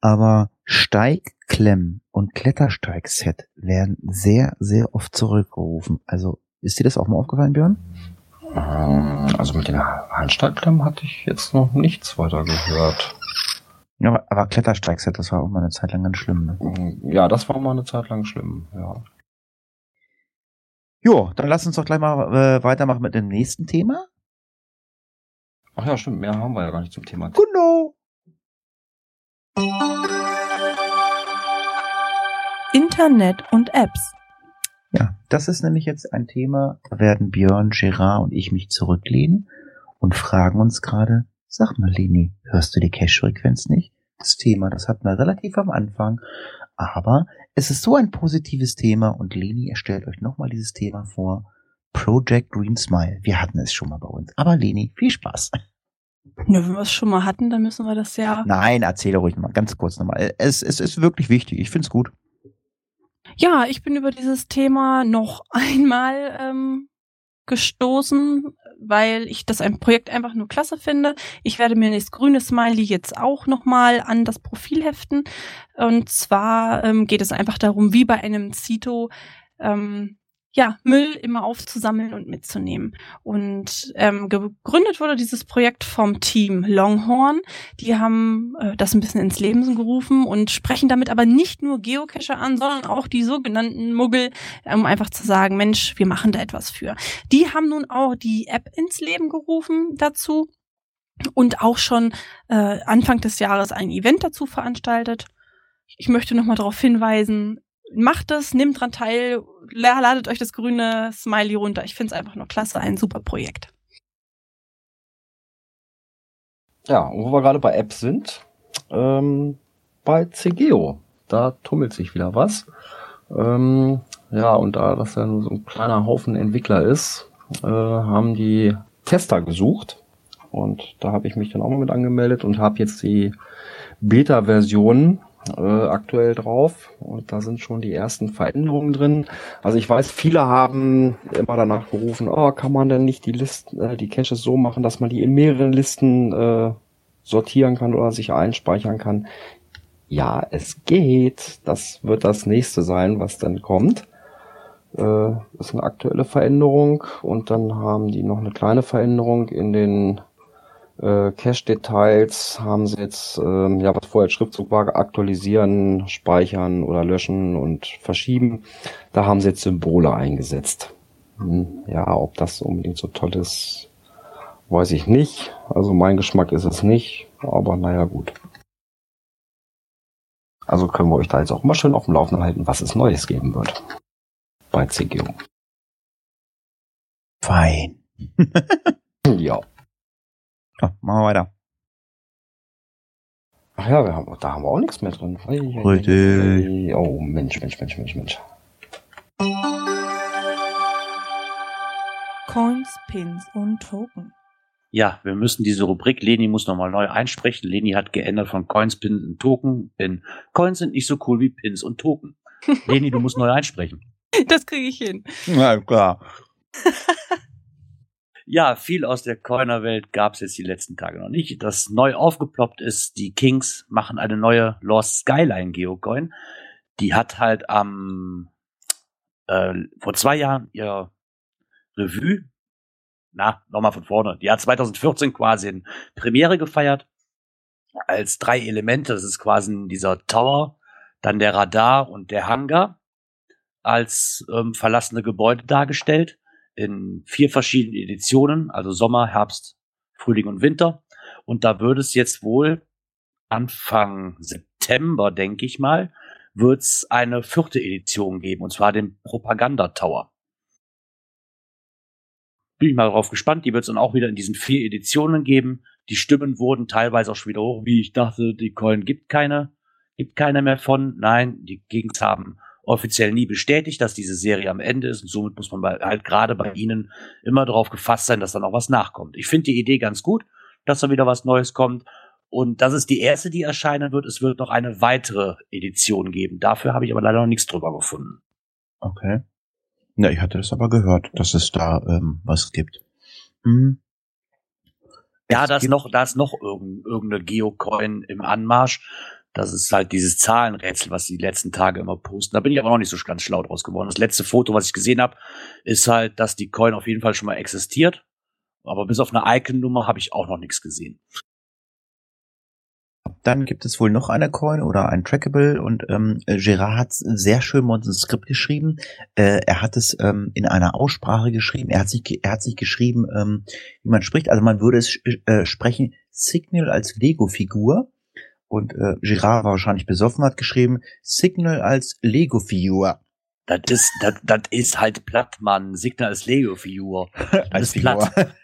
Aber Steigklemm und Klettersteigset werden sehr, sehr oft zurückgerufen. Also ist dir das auch mal aufgefallen, Björn? Ähm, Also mit den Handsteigklemmen hatte ich jetzt noch nichts weiter gehört. Ja, aber, aber Klettersteigset, das war auch mal eine Zeit lang ganz schlimm. Ne? Ja, das war mal eine Zeit lang schlimm, ja. Jo, dann lass uns doch gleich mal äh, weitermachen mit dem nächsten Thema. Ach ja, stimmt, mehr haben wir ja gar nicht zum Thema. Genau. Internet und Apps. Ja, das ist nämlich jetzt ein Thema, da werden Björn, Gerard und ich mich zurücklehnen und fragen uns gerade, sag mal Leni, hörst du die Cache-Frequenz nicht? Das Thema, das hatten wir relativ am Anfang, aber es ist so ein positives Thema und Leni erstellt euch nochmal dieses Thema vor. Project Green Smile. Wir hatten es schon mal bei uns. Aber Leni, viel Spaß. Ja, wenn wir es schon mal hatten, dann müssen wir das ja. Nein, erzähle ruhig mal ganz kurz nochmal. Es, es ist wirklich wichtig. Ich find's gut. Ja, ich bin über dieses Thema noch einmal ähm, gestoßen, weil ich das ein Projekt einfach nur klasse finde. Ich werde mir das grüne Smiley jetzt auch nochmal an das Profil heften. Und zwar ähm, geht es einfach darum, wie bei einem Zito, ähm, ja, Müll immer aufzusammeln und mitzunehmen. Und ähm, gegründet wurde dieses Projekt vom Team Longhorn. Die haben äh, das ein bisschen ins Leben gerufen und sprechen damit aber nicht nur Geocacher an, sondern auch die sogenannten Muggel, um einfach zu sagen, Mensch, wir machen da etwas für. Die haben nun auch die App ins Leben gerufen dazu und auch schon äh, Anfang des Jahres ein Event dazu veranstaltet. Ich möchte nochmal darauf hinweisen, macht es, nehmt dran teil, la- ladet euch das grüne Smiley runter. Ich finde es einfach nur klasse, ein super Projekt. Ja, und wo wir gerade bei Apps sind, ähm, bei CGO, da tummelt sich wieder was. Ähm, ja, und da das ja nur so ein kleiner Haufen Entwickler ist, äh, haben die Tester gesucht. Und da habe ich mich dann auch mal mit angemeldet und habe jetzt die Beta-Version äh, aktuell drauf. Und da sind schon die ersten Veränderungen drin. Also ich weiß, viele haben immer danach gerufen, oh, kann man denn nicht die Listen, äh, die Caches so machen, dass man die in mehreren Listen äh, sortieren kann oder sich einspeichern kann. Ja, es geht. Das wird das nächste sein, was dann kommt. Äh, ist eine aktuelle Veränderung und dann haben die noch eine kleine Veränderung in den äh, Cache-Details haben sie jetzt, ähm, ja, was vorher als Schriftzug war, aktualisieren, speichern oder löschen und verschieben. Da haben sie jetzt Symbole eingesetzt. Hm, ja, ob das unbedingt so toll ist, weiß ich nicht. Also mein Geschmack ist es nicht, aber naja, gut. Also können wir euch da jetzt auch mal schön auf dem Laufenden halten, was es Neues geben wird. Bei CGO. Fein. Ja. Ja, machen wir weiter. Ach ja, wir haben, da haben wir auch nichts mehr drin. Richtig. Oh, Mensch, Mensch, Mensch, Mensch, Mensch. Coins, Pins und Token. Ja, wir müssen diese Rubrik, Leni muss nochmal neu einsprechen. Leni hat geändert von Coins, Pins und Token in Coins sind nicht so cool wie Pins und Token. Leni, du musst neu einsprechen. Das kriege ich hin. Ja, klar. Ja, viel aus der Coiner-Welt gab es jetzt die letzten Tage noch nicht. Das neu aufgeploppt ist, die Kings machen eine neue Lost Skyline Geocoin. Die hat halt am äh, vor zwei Jahren ihr Revue, na, nochmal von vorne, die hat 2014 quasi in Premiere gefeiert als drei Elemente. Das ist quasi dieser Tower, dann der Radar und der Hangar als ähm, verlassene Gebäude dargestellt in vier verschiedenen Editionen, also Sommer, Herbst, Frühling und Winter. Und da würde es jetzt wohl Anfang September, denke ich mal, wird es eine vierte Edition geben, und zwar den Propaganda Tower. Bin ich mal darauf gespannt. Die wird es dann auch wieder in diesen vier Editionen geben. Die Stimmen wurden teilweise auch schon wieder hoch, wie ich dachte, die Coin gibt keine, gibt keine mehr von. Nein, die Gegends haben offiziell nie bestätigt, dass diese Serie am Ende ist und somit muss man halt gerade bei ihnen immer darauf gefasst sein, dass da noch was nachkommt. Ich finde die Idee ganz gut, dass da wieder was Neues kommt und das ist die erste, die erscheinen wird. Es wird noch eine weitere Edition geben. Dafür habe ich aber leider noch nichts drüber gefunden. Okay. Ja, ich hatte das aber gehört, dass es da ähm, was gibt. Hm. Ja, da ist noch, da ist noch irgend- irgendeine Geocoin im Anmarsch. Das ist halt dieses Zahlenrätsel, was die letzten Tage immer posten. Da bin ich aber noch nicht so ganz schlau draus geworden. Das letzte Foto, was ich gesehen habe, ist halt, dass die Coin auf jeden Fall schon mal existiert. Aber bis auf eine Icon-Nummer habe ich auch noch nichts gesehen. Dann gibt es wohl noch eine Coin oder ein Trackable und ähm, äh, Gerard hat sehr schön uns ein Skript geschrieben. Äh, er hat es ähm, in einer Aussprache geschrieben. Er hat sich, er hat sich geschrieben, ähm, wie man spricht. Also man würde es äh, sprechen Signal als Lego-Figur. Und äh, Gerard war wahrscheinlich besoffen, hat geschrieben Signal als Lego-Figur. Das ist, das, das ist halt platt, Mann. Signal als Lego-Figur. als ist platt.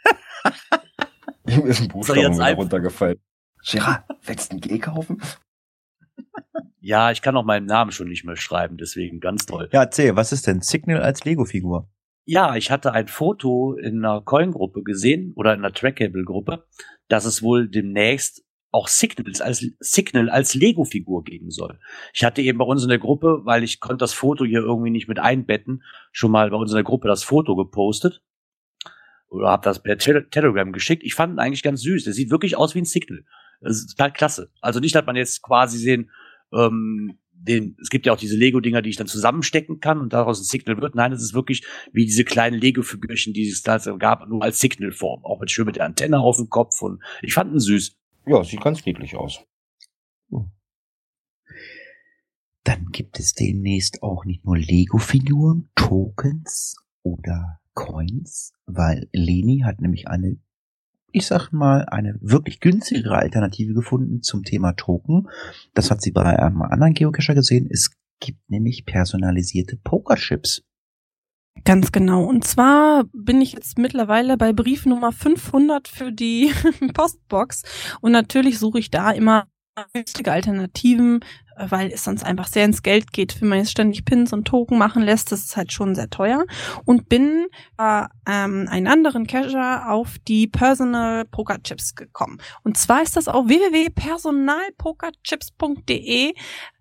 Ihm ist ein Buchstaben jetzt wieder runtergefallen. Gerard, willst du ein G kaufen? Ja, ich kann auch meinen Namen schon nicht mehr schreiben, deswegen ganz toll. Ja, erzähl, was ist denn Signal als Lego-Figur? Ja, ich hatte ein Foto in einer Coin-Gruppe gesehen oder in einer Trackable-Gruppe, dass es wohl demnächst auch Signals als Signal als Lego-Figur geben soll. Ich hatte eben bei uns in der Gruppe, weil ich konnte das Foto hier irgendwie nicht mit einbetten, schon mal bei uns in der Gruppe das Foto gepostet oder habe das per Tele Telegram geschickt. Ich fand ihn eigentlich ganz süß. Der sieht wirklich aus wie ein Signal. Das ist total klasse. Also nicht, dass man jetzt quasi sehen, ähm, den, es gibt ja auch diese Lego-Dinger, die ich dann zusammenstecken kann und daraus ein Signal wird. Nein, es ist wirklich wie diese kleinen Lego-Figürchen, die es da gab, nur als Signal-Form. Auch mit schön mit der Antenne auf dem Kopf und ich fand ihn süß. Ja, sieht ganz niedlich aus. Dann gibt es demnächst auch nicht nur Lego-Figuren, Tokens oder Coins, weil Leni hat nämlich eine, ich sag mal, eine wirklich günstigere Alternative gefunden zum Thema Token. Das hat sie bei einem anderen Geocacher gesehen. Es gibt nämlich personalisierte Pokerchips. Ganz genau. Und zwar bin ich jetzt mittlerweile bei Brief Nummer 500 für die Postbox. Und natürlich suche ich da immer günstige Alternativen, weil es sonst einfach sehr ins Geld geht, wenn man jetzt ständig Pins und Token machen lässt. Das ist halt schon sehr teuer. Und bin äh, ähm, einen anderen Cacher auf die Personal Poker Chips gekommen. Und zwar ist das auf www.personalpokerchips.de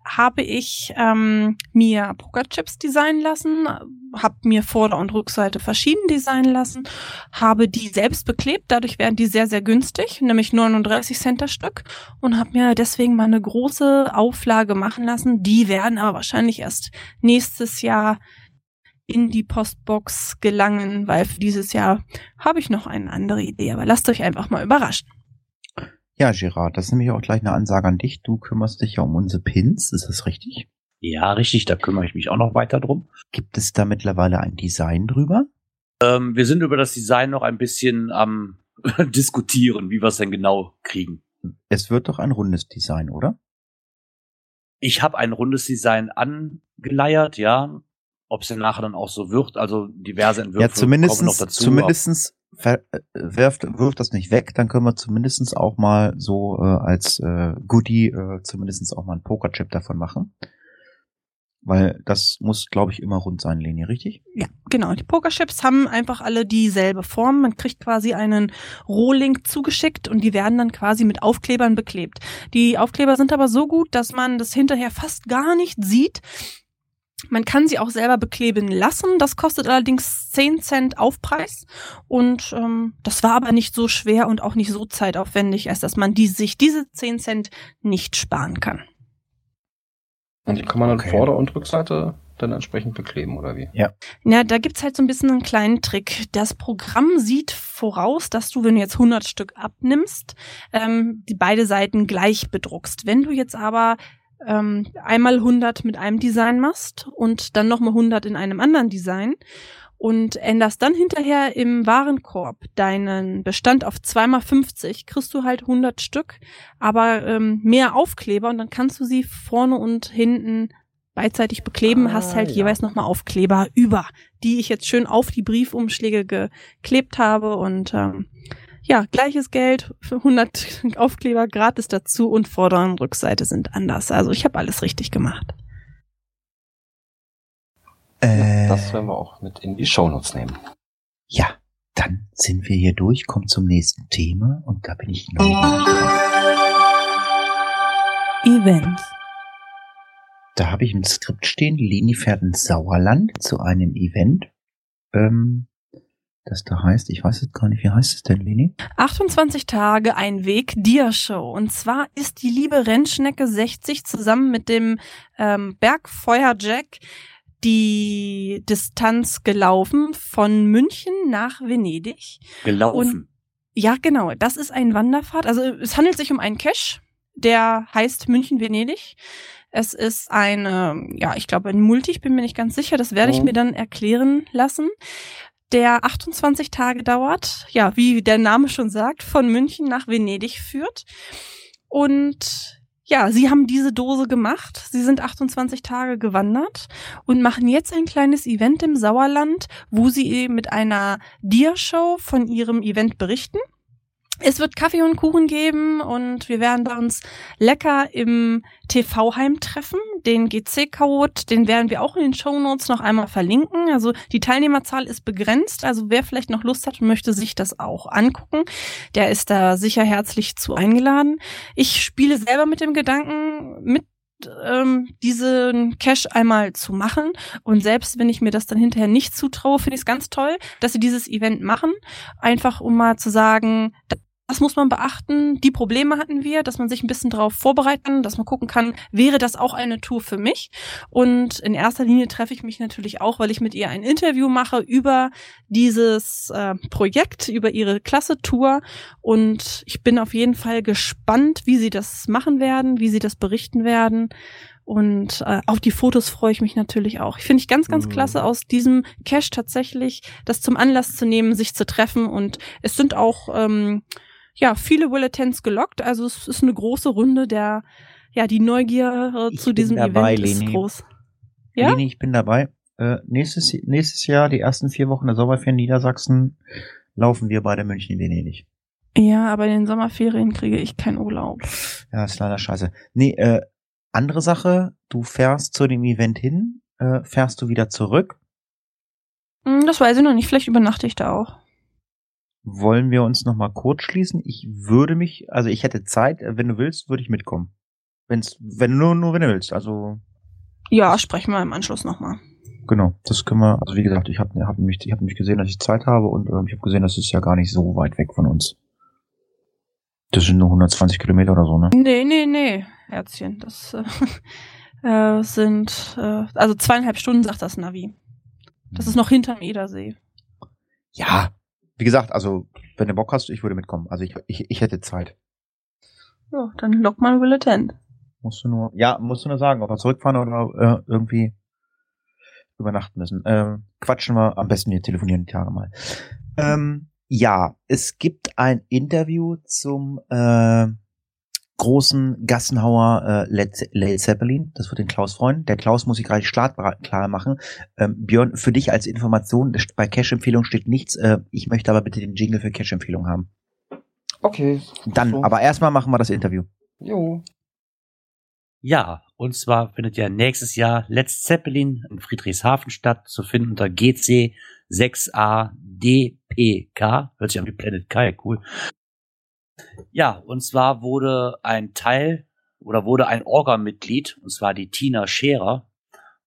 habe ich ähm, mir Pokerchips designen lassen, habe mir Vorder- und Rückseite verschieden designen lassen, habe die selbst beklebt, dadurch werden die sehr, sehr günstig, nämlich 39 Cent das Stück und habe mir deswegen mal eine große Auflage machen lassen. Die werden aber wahrscheinlich erst nächstes Jahr in die Postbox gelangen, weil für dieses Jahr habe ich noch eine andere Idee, aber lasst euch einfach mal überraschen. Ja, Gerard, das ist nämlich auch gleich eine Ansage an dich. Du kümmerst dich ja um unsere Pins, ist das richtig? Ja, richtig, da kümmere ich mich auch noch weiter drum. Gibt es da mittlerweile ein Design drüber? Ähm, wir sind über das Design noch ein bisschen am diskutieren, wie wir es denn genau kriegen. Es wird doch ein rundes Design, oder? Ich habe ein rundes Design angeleiert, ja. Ob es denn nachher dann auch so wird, also diverse Entwürfe ja, zumindestens, kommen noch dazu. zumindestens äh, wirft, wirft das nicht weg, dann können wir zumindestens auch mal so äh, als äh, Goodie äh, zumindestens auch mal einen Pokerchip davon machen. Weil das muss, glaube ich, immer rund sein, Leni, richtig? Ja, genau. Die Pokerchips haben einfach alle dieselbe Form. Man kriegt quasi einen Rohlink zugeschickt und die werden dann quasi mit Aufklebern beklebt. Die Aufkleber sind aber so gut, dass man das hinterher fast gar nicht sieht. Man kann sie auch selber bekleben lassen. Das kostet allerdings 10 Cent Aufpreis. Und ähm, das war aber nicht so schwer und auch nicht so zeitaufwendig, als dass man die, sich diese 10 Cent nicht sparen kann. Und die kann man Okay. an Vorder- und Rückseite dann entsprechend bekleben, oder wie? Ja, da gibt's halt so ein bisschen einen kleinen Trick. Das Programm sieht voraus, dass du, wenn du jetzt 100 Stück abnimmst, ähm, die beide Seiten gleich bedruckst. Wenn du jetzt aber ähm, einmal 100 mit einem Design machst und dann nochmal 100 in einem anderen Design und änderst dann hinterher im Warenkorb deinen Bestand auf 2x50, kriegst du halt 100 Stück, aber ähm, mehr Aufkleber und dann kannst du sie vorne und hinten beidseitig bekleben, Ah, hast halt ja. jeweils nochmal Aufkleber über, die ich jetzt schön auf die Briefumschläge geklebt habe und ähm, ja, gleiches Geld für 100 Aufkleber gratis dazu und Vorder- und Rückseite sind anders. Also ich habe alles richtig gemacht. Äh, Das werden wir auch mit in die Shownotes nehmen. ja, dann sind wir hier durch, kommen zum nächsten Thema und da bin ich neugierig drauf. Events. Da habe ich im Skript stehen, Leni fährt ins Sauerland zu einem Event. ähm, das da heißt, ich weiß jetzt gar nicht, wie heißt es denn, Leni? 28 Tage ein Weg Dia Show. Und zwar ist die liebe Rennschnecke 60 zusammen mit dem ähm, Bergfeuer Jack die Distanz gelaufen von München nach Venedig. Gelaufen. Und ja, genau. Das ist ein Wanderpfad. Also es handelt sich um einen Cache, der heißt München-Venedig. Es ist eine, ja, ich glaube ein Multi, ich bin mir nicht ganz sicher, das werde ich Mhm. mir dann erklären lassen. Der 28 Tage dauert, ja, wie der Name schon sagt, von München nach Venedig führt. Und ja, sie haben diese Dose gemacht. Sie sind 28 Tage gewandert und machen jetzt ein kleines Event im Sauerland, wo sie mit einer Dia-Show von ihrem Event berichten. Es wird Kaffee und Kuchen geben und wir werden uns lecker im TV-Heim treffen. Den GC-Code, den werden wir auch in den Shownotes noch einmal verlinken. Also die Teilnehmerzahl ist begrenzt, also wer vielleicht noch Lust hat und möchte sich das auch angucken, der ist da sicher herzlich zu eingeladen. Ich spiele selber mit dem Gedanken, mit ähm, diesen Cash einmal zu machen. Und selbst wenn ich mir das dann hinterher nicht zutraue, finde ich es ganz toll, dass sie dieses Event machen. Einfach um mal zu sagen, das muss man beachten. Die Probleme hatten wir, dass man sich ein bisschen darauf vorbereiten kann, dass man gucken kann, wäre das auch eine Tour für mich? Und in erster Linie treffe ich mich natürlich auch, weil ich mit ihr ein Interview mache über dieses äh, Projekt, über ihre Klasse-Tour. Und ich bin auf jeden Fall gespannt, wie sie das machen werden, wie sie das berichten werden. Und äh, auf die Fotos freue ich mich natürlich auch. Ich finde ich ganz, ganz Mhm. klasse, aus diesem Cache tatsächlich das zum Anlass zu nehmen, sich zu treffen. Und es sind auch ähm, ja viele Bulletins gelockt. Also es ist eine große Runde. Der ja die Neugier äh, Ich zu diesem dabei, Event ist Leni. groß. Ja? Leni, ich bin dabei. Äh, nächstes, nächstes Jahr, die ersten vier Wochen der Sommerferien Niedersachsen, laufen wir bei der München in Venedig. Ja, aber in den Sommerferien kriege ich keinen Urlaub. Ja, ist leider scheiße. Nee, äh, andere Sache, du fährst zu dem Event hin, äh, fährst du wieder zurück. Hm, Das weiß ich noch nicht. Vielleicht übernachte ich da auch. Wollen wir uns noch mal kurz schließen? Ich würde mich, also ich hätte Zeit, äh, wenn du willst, würde ich mitkommen. Wenn's, wenn nur, nur wenn du willst. Also Ja, sprechen wir im Anschluss nochmal. genau, das können wir. Also wie gesagt, ich habe hab mich, ich habe mich gesehen, dass ich Zeit habe und ähm, ich habe gesehen, das ist ja gar nicht so weit weg von uns. Das sind nur 120 Kilometer oder so, ne? Nee, nee, nee, Herzchen. Das äh, äh, sind äh, also zweieinhalb Stunden, sagt das Navi. Das ist noch hinterm Edersee. Ja, wie gesagt, also wenn du Bock hast, ich würde mitkommen. Also ich, ich, ich hätte Zeit. Ja, dann lock mal Bulletin. Musst du nur, ja, musst du nur sagen, ob wir zurückfahren oder äh, irgendwie übernachten müssen. Ähm, quatschen wir am besten, wir telefonieren die Tage mal. Ähm, ja, es gibt ein Interview zum äh, großen Gassenhauer äh, Led, Ze- Led Zeppelin. Das wird den Klaus freuen. Der Klaus muss sich gerade Start klar machen. Ähm, Björn, für dich als Information, bei Cash-Empfehlung steht nichts. Äh, ich möchte aber bitte den Jingle für Cash-Empfehlung haben. Okay. Dann, So. aber erstmal machen wir das Interview. Jo. Ja, und zwar findet ja nächstes Jahr Let's Zeppelin in Friedrichshafen statt, zu finden unter GC 6ADPK. Hört sich an wie Planet Kai, cool. Ja, und zwar wurde ein Teil oder wurde ein Orga-Mitglied, und zwar die Tina Scherer,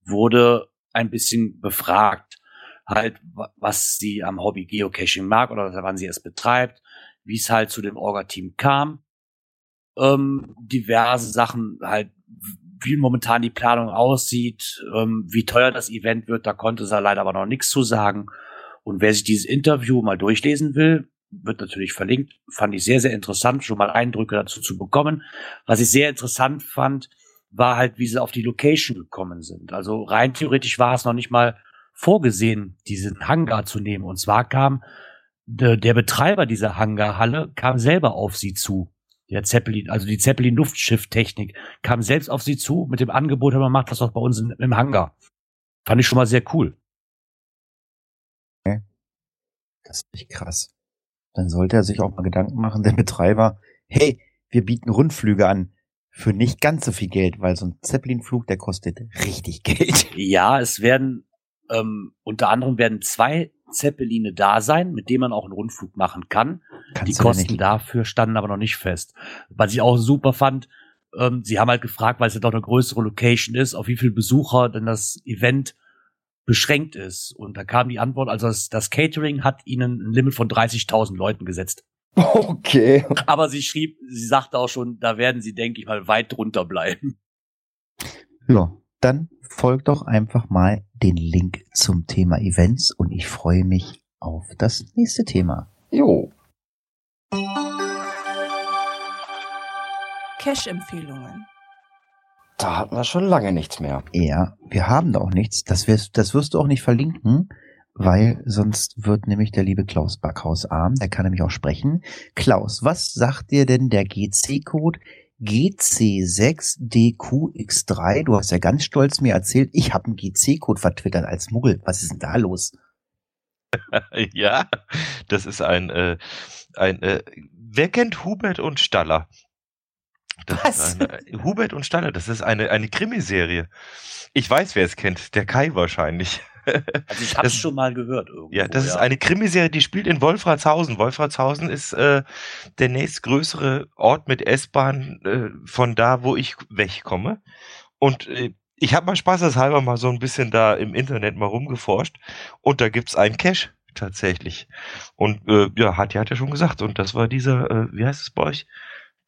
wurde ein bisschen befragt, halt, wa- was sie am Hobby Geocaching mag oder wann sie es betreibt, wie es halt zu dem Orga-Team kam ähm, diverse Sachen halt, wie momentan die Planung aussieht, ähm, wie teuer das Event wird, da konnte sie leider aber noch nichts zu sagen. Und wer sich dieses Interview mal durchlesen will, wird natürlich verlinkt. Fand ich sehr, sehr interessant, schon mal Eindrücke dazu zu bekommen. Was ich sehr interessant fand, war halt, wie sie auf die Location gekommen sind. Also rein theoretisch war es noch nicht mal vorgesehen, diesen Hangar zu nehmen. Und zwar kam der, der Betreiber dieser Hangarhalle kam selber auf sie zu der Zeppelin, also die Zeppelin Luftschifftechnik, kam selbst auf sie zu mit dem Angebot, man macht das doch bei uns im Hangar. Fand ich schon mal sehr cool. Das ist echt krass. Dann sollte er sich auch mal Gedanken machen, der Betreiber, hey, wir bieten Rundflüge an für nicht ganz so viel Geld, weil so ein Zeppelin-Flug, der kostet richtig Geld. Ja, es werden ähm, unter anderem werden zwei Zeppeline da sein, mit denen man auch einen Rundflug machen kann. Kannst die ja Kosten nicht- dafür standen aber noch nicht fest. Was ich auch super fand, ähm, sie haben halt gefragt, weil es ja doch eine größere Location ist, auf wie viele Besucher denn das Event beschränkt ist. Und da kam die Antwort, also das, das Catering hat ihnen ein Limit von 30.000 Leuten gesetzt. Okay. Aber sie schrieb, sie sagte auch schon, da werden sie, denke ich mal, weit drunter bleiben. Ja, dann folgt doch einfach mal den Link zum Thema Events und ich freue mich auf das nächste Thema. Jo. Cash-Empfehlungen. Da hatten wir schon lange nichts mehr. Ja, wir haben da auch nichts. Das wirst, das wirst du auch nicht verlinken, weil sonst wird nämlich der liebe Klaus Backhaus arm. Der kann nämlich auch sprechen. Klaus, was sagt dir denn der GC-Code GC6DQX3? Du hast ja ganz stolz mir erzählt, ich habe einen GC-Code vertwittert als Muggel. Was ist denn da los? ja, das ist ein, äh, ein äh, wer kennt Hubert und Staller? Was? Eine, äh, Hubert und Staller, das ist eine, eine Krimiserie. Ich weiß, wer es kennt, der Kai wahrscheinlich. Also ich habe es schon mal gehört irgendwo. Ja, das ist eine Krimiserie, die spielt in Wolfratshausen. Wolfratshausen ist äh, der nächstgrößere Ort mit S-Bahn äh, von da, wo ich wegkomme. Und äh, ich habe mal spaßeshalber mal so ein bisschen da im Internet mal rumgeforscht und da gibt's einen Cache tatsächlich. Und äh, ja, hat ja hat ja schon gesagt. Und das war dieser, äh, wie heißt es bei euch?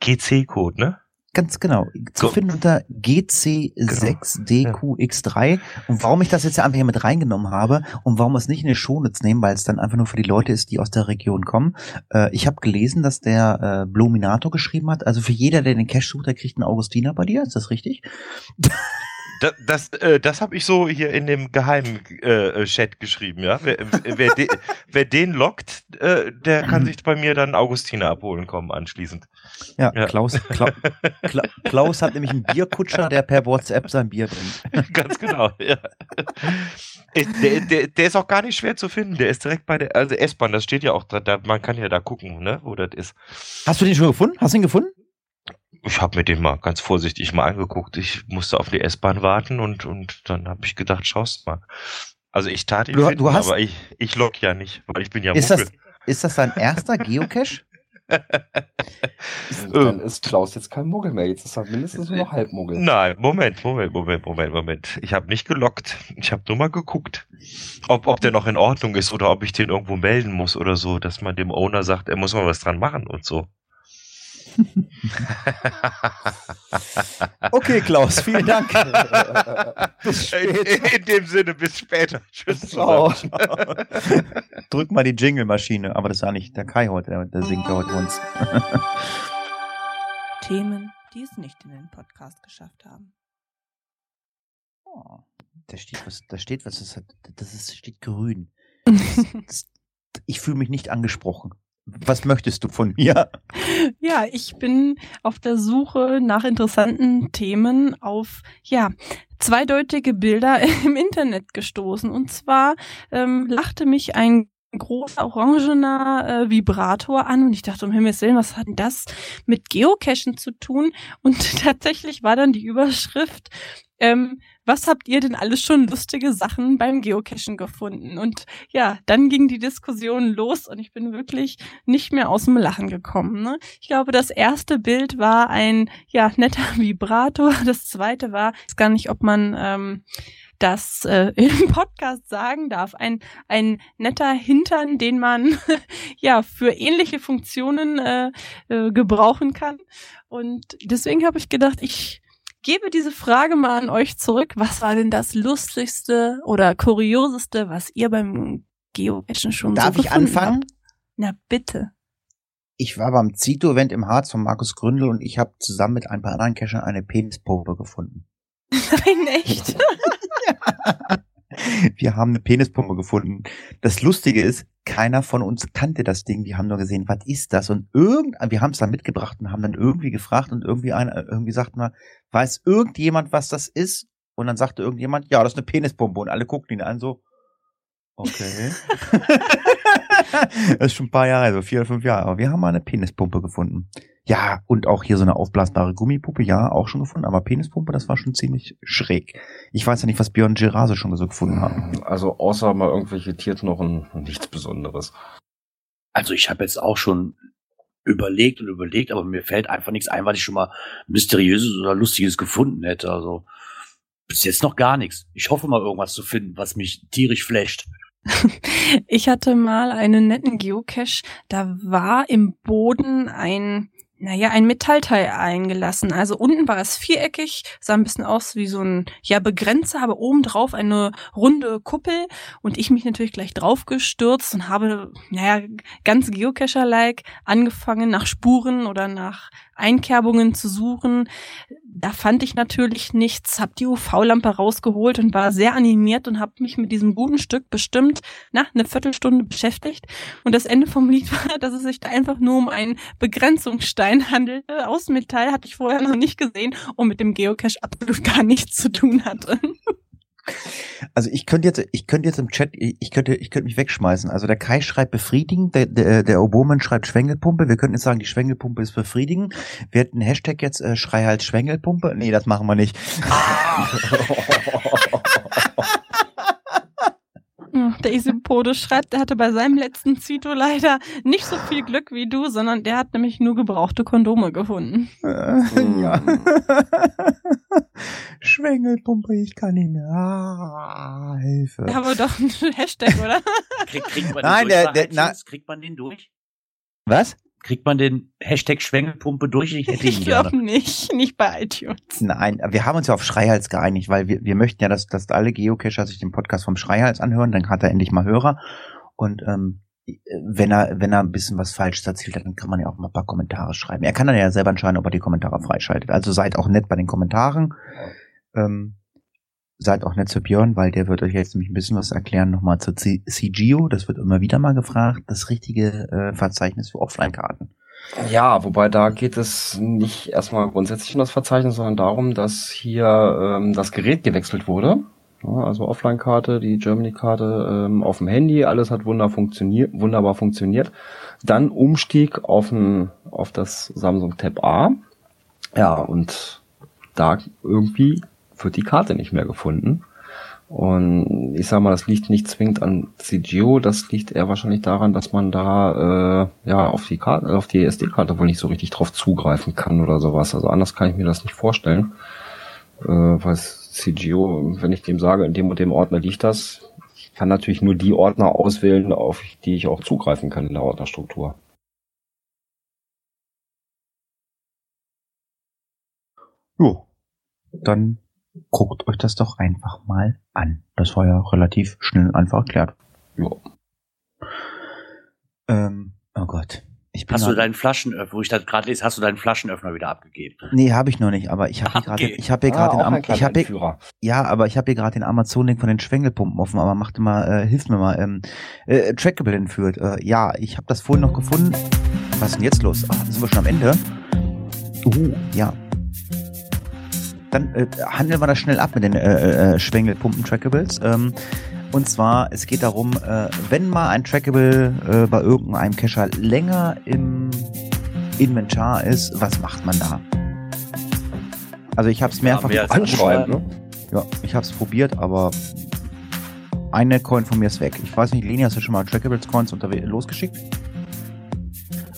GC-Code, ne? Ganz genau. Zu Go- finden unter GC6DQX3. Und warum ich das jetzt einfach hier mit reingenommen habe und warum wir es nicht in die Shownotes nehmen, weil es dann einfach nur für die Leute ist, die aus der Region kommen. Äh, ich habe gelesen, dass der äh, Bluminator geschrieben hat, also für jeder, der den Cash sucht, der kriegt einen Augustiner bei dir. Ist das richtig? Das, das, äh, das habe ich so hier in dem geheimen äh, äh, Chat geschrieben, ja. Wer, wer, de, wer den lockt, äh, der kann sich bei mir dann Augustiner abholen kommen anschließend. Ja, Ja. Klaus, Kla Kla Klaus hat nämlich einen Bierkutscher, der per WhatsApp sein Bier bringt. Ganz genau, ja. Äh, Der, der, der ist auch gar nicht schwer zu finden. Der ist direkt bei der, also S-Bahn, das steht ja auch dran, da, man kann ja da gucken, ne, wo das ist. Hast du den schon gefunden? Hast du ihn gefunden? Ich habe mir den mal ganz vorsichtig mal angeguckt. Ich musste auf die S-Bahn warten und, und dann habe ich gedacht, schaust mal. Also ich tat ihn Du- finden, du hast- aber ich, ich lock ja nicht, weil ich bin ja Ist das, ist das dein erster Geocache? Dann ist Klaus jetzt kein Muggel mehr. Jetzt ist er mindestens nur noch Halbmuggel. Nein, Moment, Moment, Moment, Moment, Moment. Ich habe nicht gelockt. Ich habe nur mal geguckt, ob, ob der noch in Ordnung ist oder ob ich den irgendwo melden muss oder so, dass man dem Owner sagt, er muss mal was dran machen und so. Okay, Klaus, vielen Dank. Bis In, später. in dem Sinne, bis später. Tschüss. Ciao. Drück mal die Jingle-Maschine. Aber das ist ja nicht der Kai heute, der, der singt heute uns. Themen, die es nicht in den Podcast geschafft haben. Oh, da steht was, da steht was, das, hat, das ist, steht grün. Das, das, ich fühle mich nicht angesprochen. Was möchtest du von mir? Ja, ich bin auf der Suche nach interessanten Themen auf, ja, zweideutige Bilder im Internet gestoßen. Und zwar ähm, lachte mich ein großer orangener äh, Vibrator an und ich dachte, um Himmels Willen, was hat denn das mit Geocachen zu tun? Und tatsächlich war dann die Überschrift, ähm, was habt ihr denn alles schon lustige Sachen beim Geocachen gefunden? Und ja, dann ging die Diskussion los und ich bin wirklich nicht mehr aus dem Lachen gekommen. Ne? Ich glaube, das erste Bild war ein ja netter Vibrator. Das zweite war, ich weiß gar nicht, ob man ähm, das äh, im Podcast sagen darf, ein ein netter Hintern, den man ja für ähnliche Funktionen äh, äh, gebrauchen kann. Und deswegen habe ich gedacht, ich gebe diese Frage mal an euch zurück. Was war denn das lustigste oder kurioseste, was ihr beim Geocachen schon Darf so ich anfangen? Habt? Na bitte. Ich war beim Zito-Event im Harz von Markus Gründel und ich habe zusammen mit ein paar anderen Cachern eine Penispumpe gefunden. Nein, echt? Wir haben eine Penispumpe gefunden. Das Lustige ist, keiner von uns kannte das Ding. Wir haben nur gesehen, was ist das? Und irgend, wir haben es dann mitgebracht und haben dann irgendwie gefragt und irgendwie einer, irgendwie sagt mal, weiß irgendjemand, was das ist? Und dann sagte irgendjemand, ja, das ist eine Penispumpe. Und alle guckten ihn an so, okay. das ist schon ein paar Jahre, also vier oder fünf Jahre. Aber wir haben mal eine Penispumpe gefunden. Ja, und auch hier so eine aufblasbare Gummipuppe, ja, auch schon gefunden. Aber Penispumpe, das war schon ziemlich schräg. Ich weiß ja nicht, was Björn Gerase schon so gefunden haben. Also außer mal irgendwelche Tierknochen, nichts Besonderes. Also ich habe jetzt auch schon überlegt und überlegt, aber mir fällt einfach nichts ein, was ich schon mal mysteriöses oder lustiges gefunden hätte. Also bis jetzt noch gar nichts. Ich hoffe mal irgendwas zu finden, was mich tierisch flasht. Ich hatte mal einen netten Geocache, da war im Boden ein naja, ein Metallteil eingelassen. Also unten war es viereckig, sah ein bisschen aus wie so ein, ja, Begrenzer, aber obendrauf eine runde Kuppel und ich mich natürlich gleich draufgestürzt und habe, naja, ganz Geocacher-like angefangen nach Spuren oder nach Einkerbungen zu suchen. Da fand ich natürlich nichts, habe die UV-Lampe rausgeholt und war sehr animiert und habe mich mit diesem guten Stück bestimmt na, eine Viertelstunde beschäftigt. Und das Ende vom Lied war, dass es sich da einfach nur um einen Begrenzungsstein handelte. Aus Metall hatte ich vorher noch nicht gesehen und mit dem Geocache absolut gar nichts zu tun hatte. Also ich könnte jetzt, ich könnte jetzt im Chat, ich könnte, ich könnte mich wegschmeißen. Also der Kai schreibt befriedigen, der, der, der Oboman schreibt Schwengelpumpe. Wir könnten jetzt sagen, die Schwengelpumpe ist befriedigen. Wir hätten Hashtag jetzt äh, Schrei halt Schwengelpumpe. Nee, das machen wir nicht. Der Isipode schreibt, er hatte bei seinem letzten Zito leider nicht so viel Glück wie du, sondern der hat nämlich nur gebrauchte Kondome gefunden. Äh, ja. Schwengelpumpe, ich kann nicht mehr. Ah, Hilfe. Da haben wir doch einen Hashtag, oder? Krieg, kriegt man Nein, den durch, der- der- Wahrheitsdienst? kriegt man den durch? Was? Kriegt man den Hashtag Schwengelpumpe durch? Ich Ich glaube nicht, nicht bei iTunes. Nein, wir haben uns ja auf Schreihals geeinigt, weil wir, wir möchten ja, dass, dass alle Geocacher sich den Podcast vom Schreihals anhören, dann hat er endlich mal Hörer. Und ähm, wenn er, wenn er ein bisschen was Falsches erzählt hat, dann kann man ja auch mal ein paar Kommentare schreiben. Er kann dann ja selber entscheiden, ob er die Kommentare freischaltet. Also seid auch nett bei den Kommentaren. Ähm, seid auch nett zu Björn, weil der wird euch jetzt nämlich ein bisschen was erklären, nochmal zu C- CGO. Das wird immer wieder mal gefragt. Das richtige äh, Verzeichnis für Offline-Karten. Ja, wobei da geht es nicht erstmal grundsätzlich um das Verzeichnis, sondern darum, dass hier ähm, das Gerät gewechselt wurde. Ja, also Offline-Karte, die Germany-Karte ähm, auf dem Handy, alles hat wunder funktioniert, wunderbar funktioniert. Dann Umstieg auf, ein, auf das Samsung Tab A. Ja, und da irgendwie wird die Karte nicht mehr gefunden. Und ich sag mal, das liegt nicht zwingend an CGO, das liegt eher wahrscheinlich daran, dass man da äh, ja auf die Karte, auf die SD-Karte wohl nicht so richtig drauf zugreifen kann oder sowas. Also anders kann ich mir das nicht vorstellen. Äh, weil CGO, wenn ich dem sage, in dem und dem Ordner liegt das, ich kann natürlich nur die Ordner auswählen, auf die ich auch zugreifen kann in der Ordnerstruktur. Jo, dann guckt euch das doch einfach mal an. Das war ja relativ schnell und einfach erklärt. Ja. Ähm, oh Gott. Ich bin Hast du deinen Flaschenöffner, wo ich das gerade lese, hast du deinen Flaschenöffner wieder abgegeben? Nee, habe ich noch nicht, aber ich habe hier gerade ich habe hier gerade den Ah, kleiner ich habe hier, ja, aber ich habe hier gerade den Amazon Link von den Schwengelpumpen offen, aber macht mal äh, hilft mir mal ähm, äh, Trackable entführt. Äh, ja, ich habe das vorhin noch gefunden. Was ist denn jetzt los? Ah, sind wir schon am Ende? Uh, ja. Dann äh, handeln wir das schnell ab mit den äh, äh, Schwengelpumpen-Trackables. Ähm, und zwar, es geht darum, äh, wenn mal ein Trackable äh, bei irgendeinem Cacher länger im Inventar ist, was macht man da? Also ich habe es mehrfach mehr als Anschreiben, ne? ja, ich habe es probiert, aber eine Coin von mir ist weg. Ich weiß nicht, Leni, hast du schon mal Trackables Coins losgeschickt?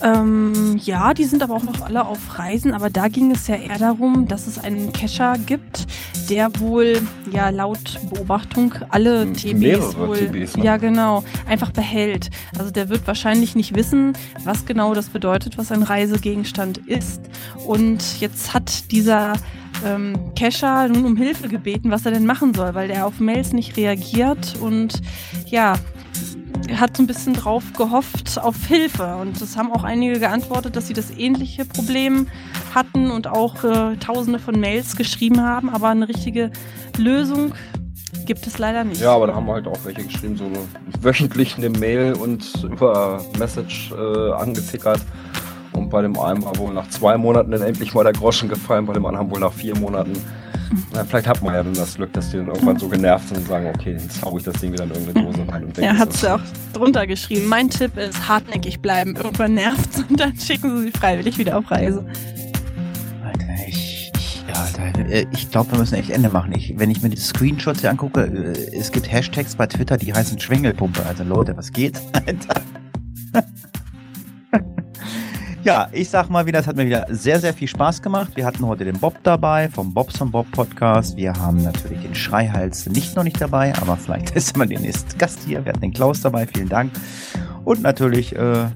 Ähm, ja, die sind aber auch noch alle auf Reisen, aber da ging es ja eher darum, dass es einen Cacher gibt, der wohl, ja, laut Beobachtung alle Hm, TBs mehrere wohl, TBs, ne? ja genau, einfach behält. Also der wird wahrscheinlich nicht wissen, was genau das bedeutet, was ein Reisegegenstand ist. Und jetzt hat dieser ähm, Cacher nun um Hilfe gebeten, was er denn machen soll, weil der auf Mails nicht reagiert und ja, er hat so ein bisschen drauf gehofft auf Hilfe. Und es haben auch einige geantwortet, dass sie das ähnliche Problem hatten und auch äh, tausende von Mails geschrieben haben, aber eine richtige Lösung gibt es leider nicht. Ja, aber da haben halt auch welche geschrieben, so wöchentlich eine Mail und über Message äh, angetickert. Und bei dem einen war wohl nach zwei Monaten dann endlich mal der Groschen gefallen, bei dem anderen wohl nach vier Monaten. Na, vielleicht hat man ja dann das Glück, dass die dann irgendwann so genervt sind und sagen, okay, jetzt hau ich das Ding wieder in irgendeine Dose rein. Und Er ist hat ja auch drunter geschrieben. Mein Tipp ist hartnäckig bleiben. Irgendwann nervt und dann schicken sie sie freiwillig wieder auf Reise. Alter, ich, ich, ja, Alter, äh, ich glaube, wir müssen echt Ende machen. Ich, wenn ich mir die Screenshots hier angucke, äh, es gibt Hashtags bei Twitter, die heißen Schwengelpumpe. Also Leute, was geht? Alter. Ja, ich sag mal wieder, es hat mir wieder sehr, sehr viel Spaß gemacht. Wir hatten heute den Bob dabei vom Bobs von Bob Podcast. Wir haben natürlich den Schreihals nicht noch nicht dabei, aber vielleicht ist man demnächst Gast hier. Wir hatten den Klaus dabei, vielen Dank. Und natürlich äh,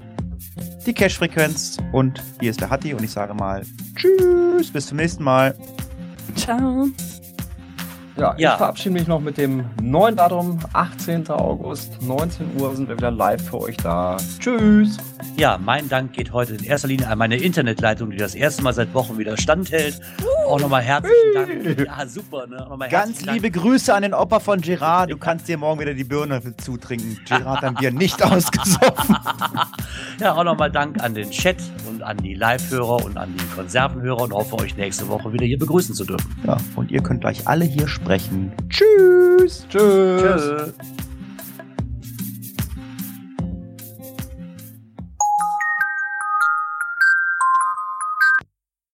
die Cash-Frequenz. Und hier ist der Hatti und ich sage mal Tschüss, bis zum nächsten Mal. Ciao. Ja, Ja. ich verabschiede mich noch mit dem neuen Datum, 18. August, 19 Uhr sind wir wieder live für euch da. Tschüss. Ja, mein Dank geht heute in erster Linie an meine Internetleitung, die das erste Mal seit Wochen wieder standhält. Auch nochmal herzlichen Dank. Ja, super, ne? Auch Nochmal Ganz liebe Grüße an den Opa von Gerard. Du kannst dir morgen wieder die Birne zutrinken. Gerard haben wir nicht ausgesoffen. Dank. Ja, auch nochmal Dank an den Chat und an die Live-Hörer und an die Konservenhörer und hoffe, euch nächste Woche wieder hier begrüßen zu dürfen. Ja, und ihr könnt gleich alle hier sprechen. Tschüss. Tschüss. Tschüss.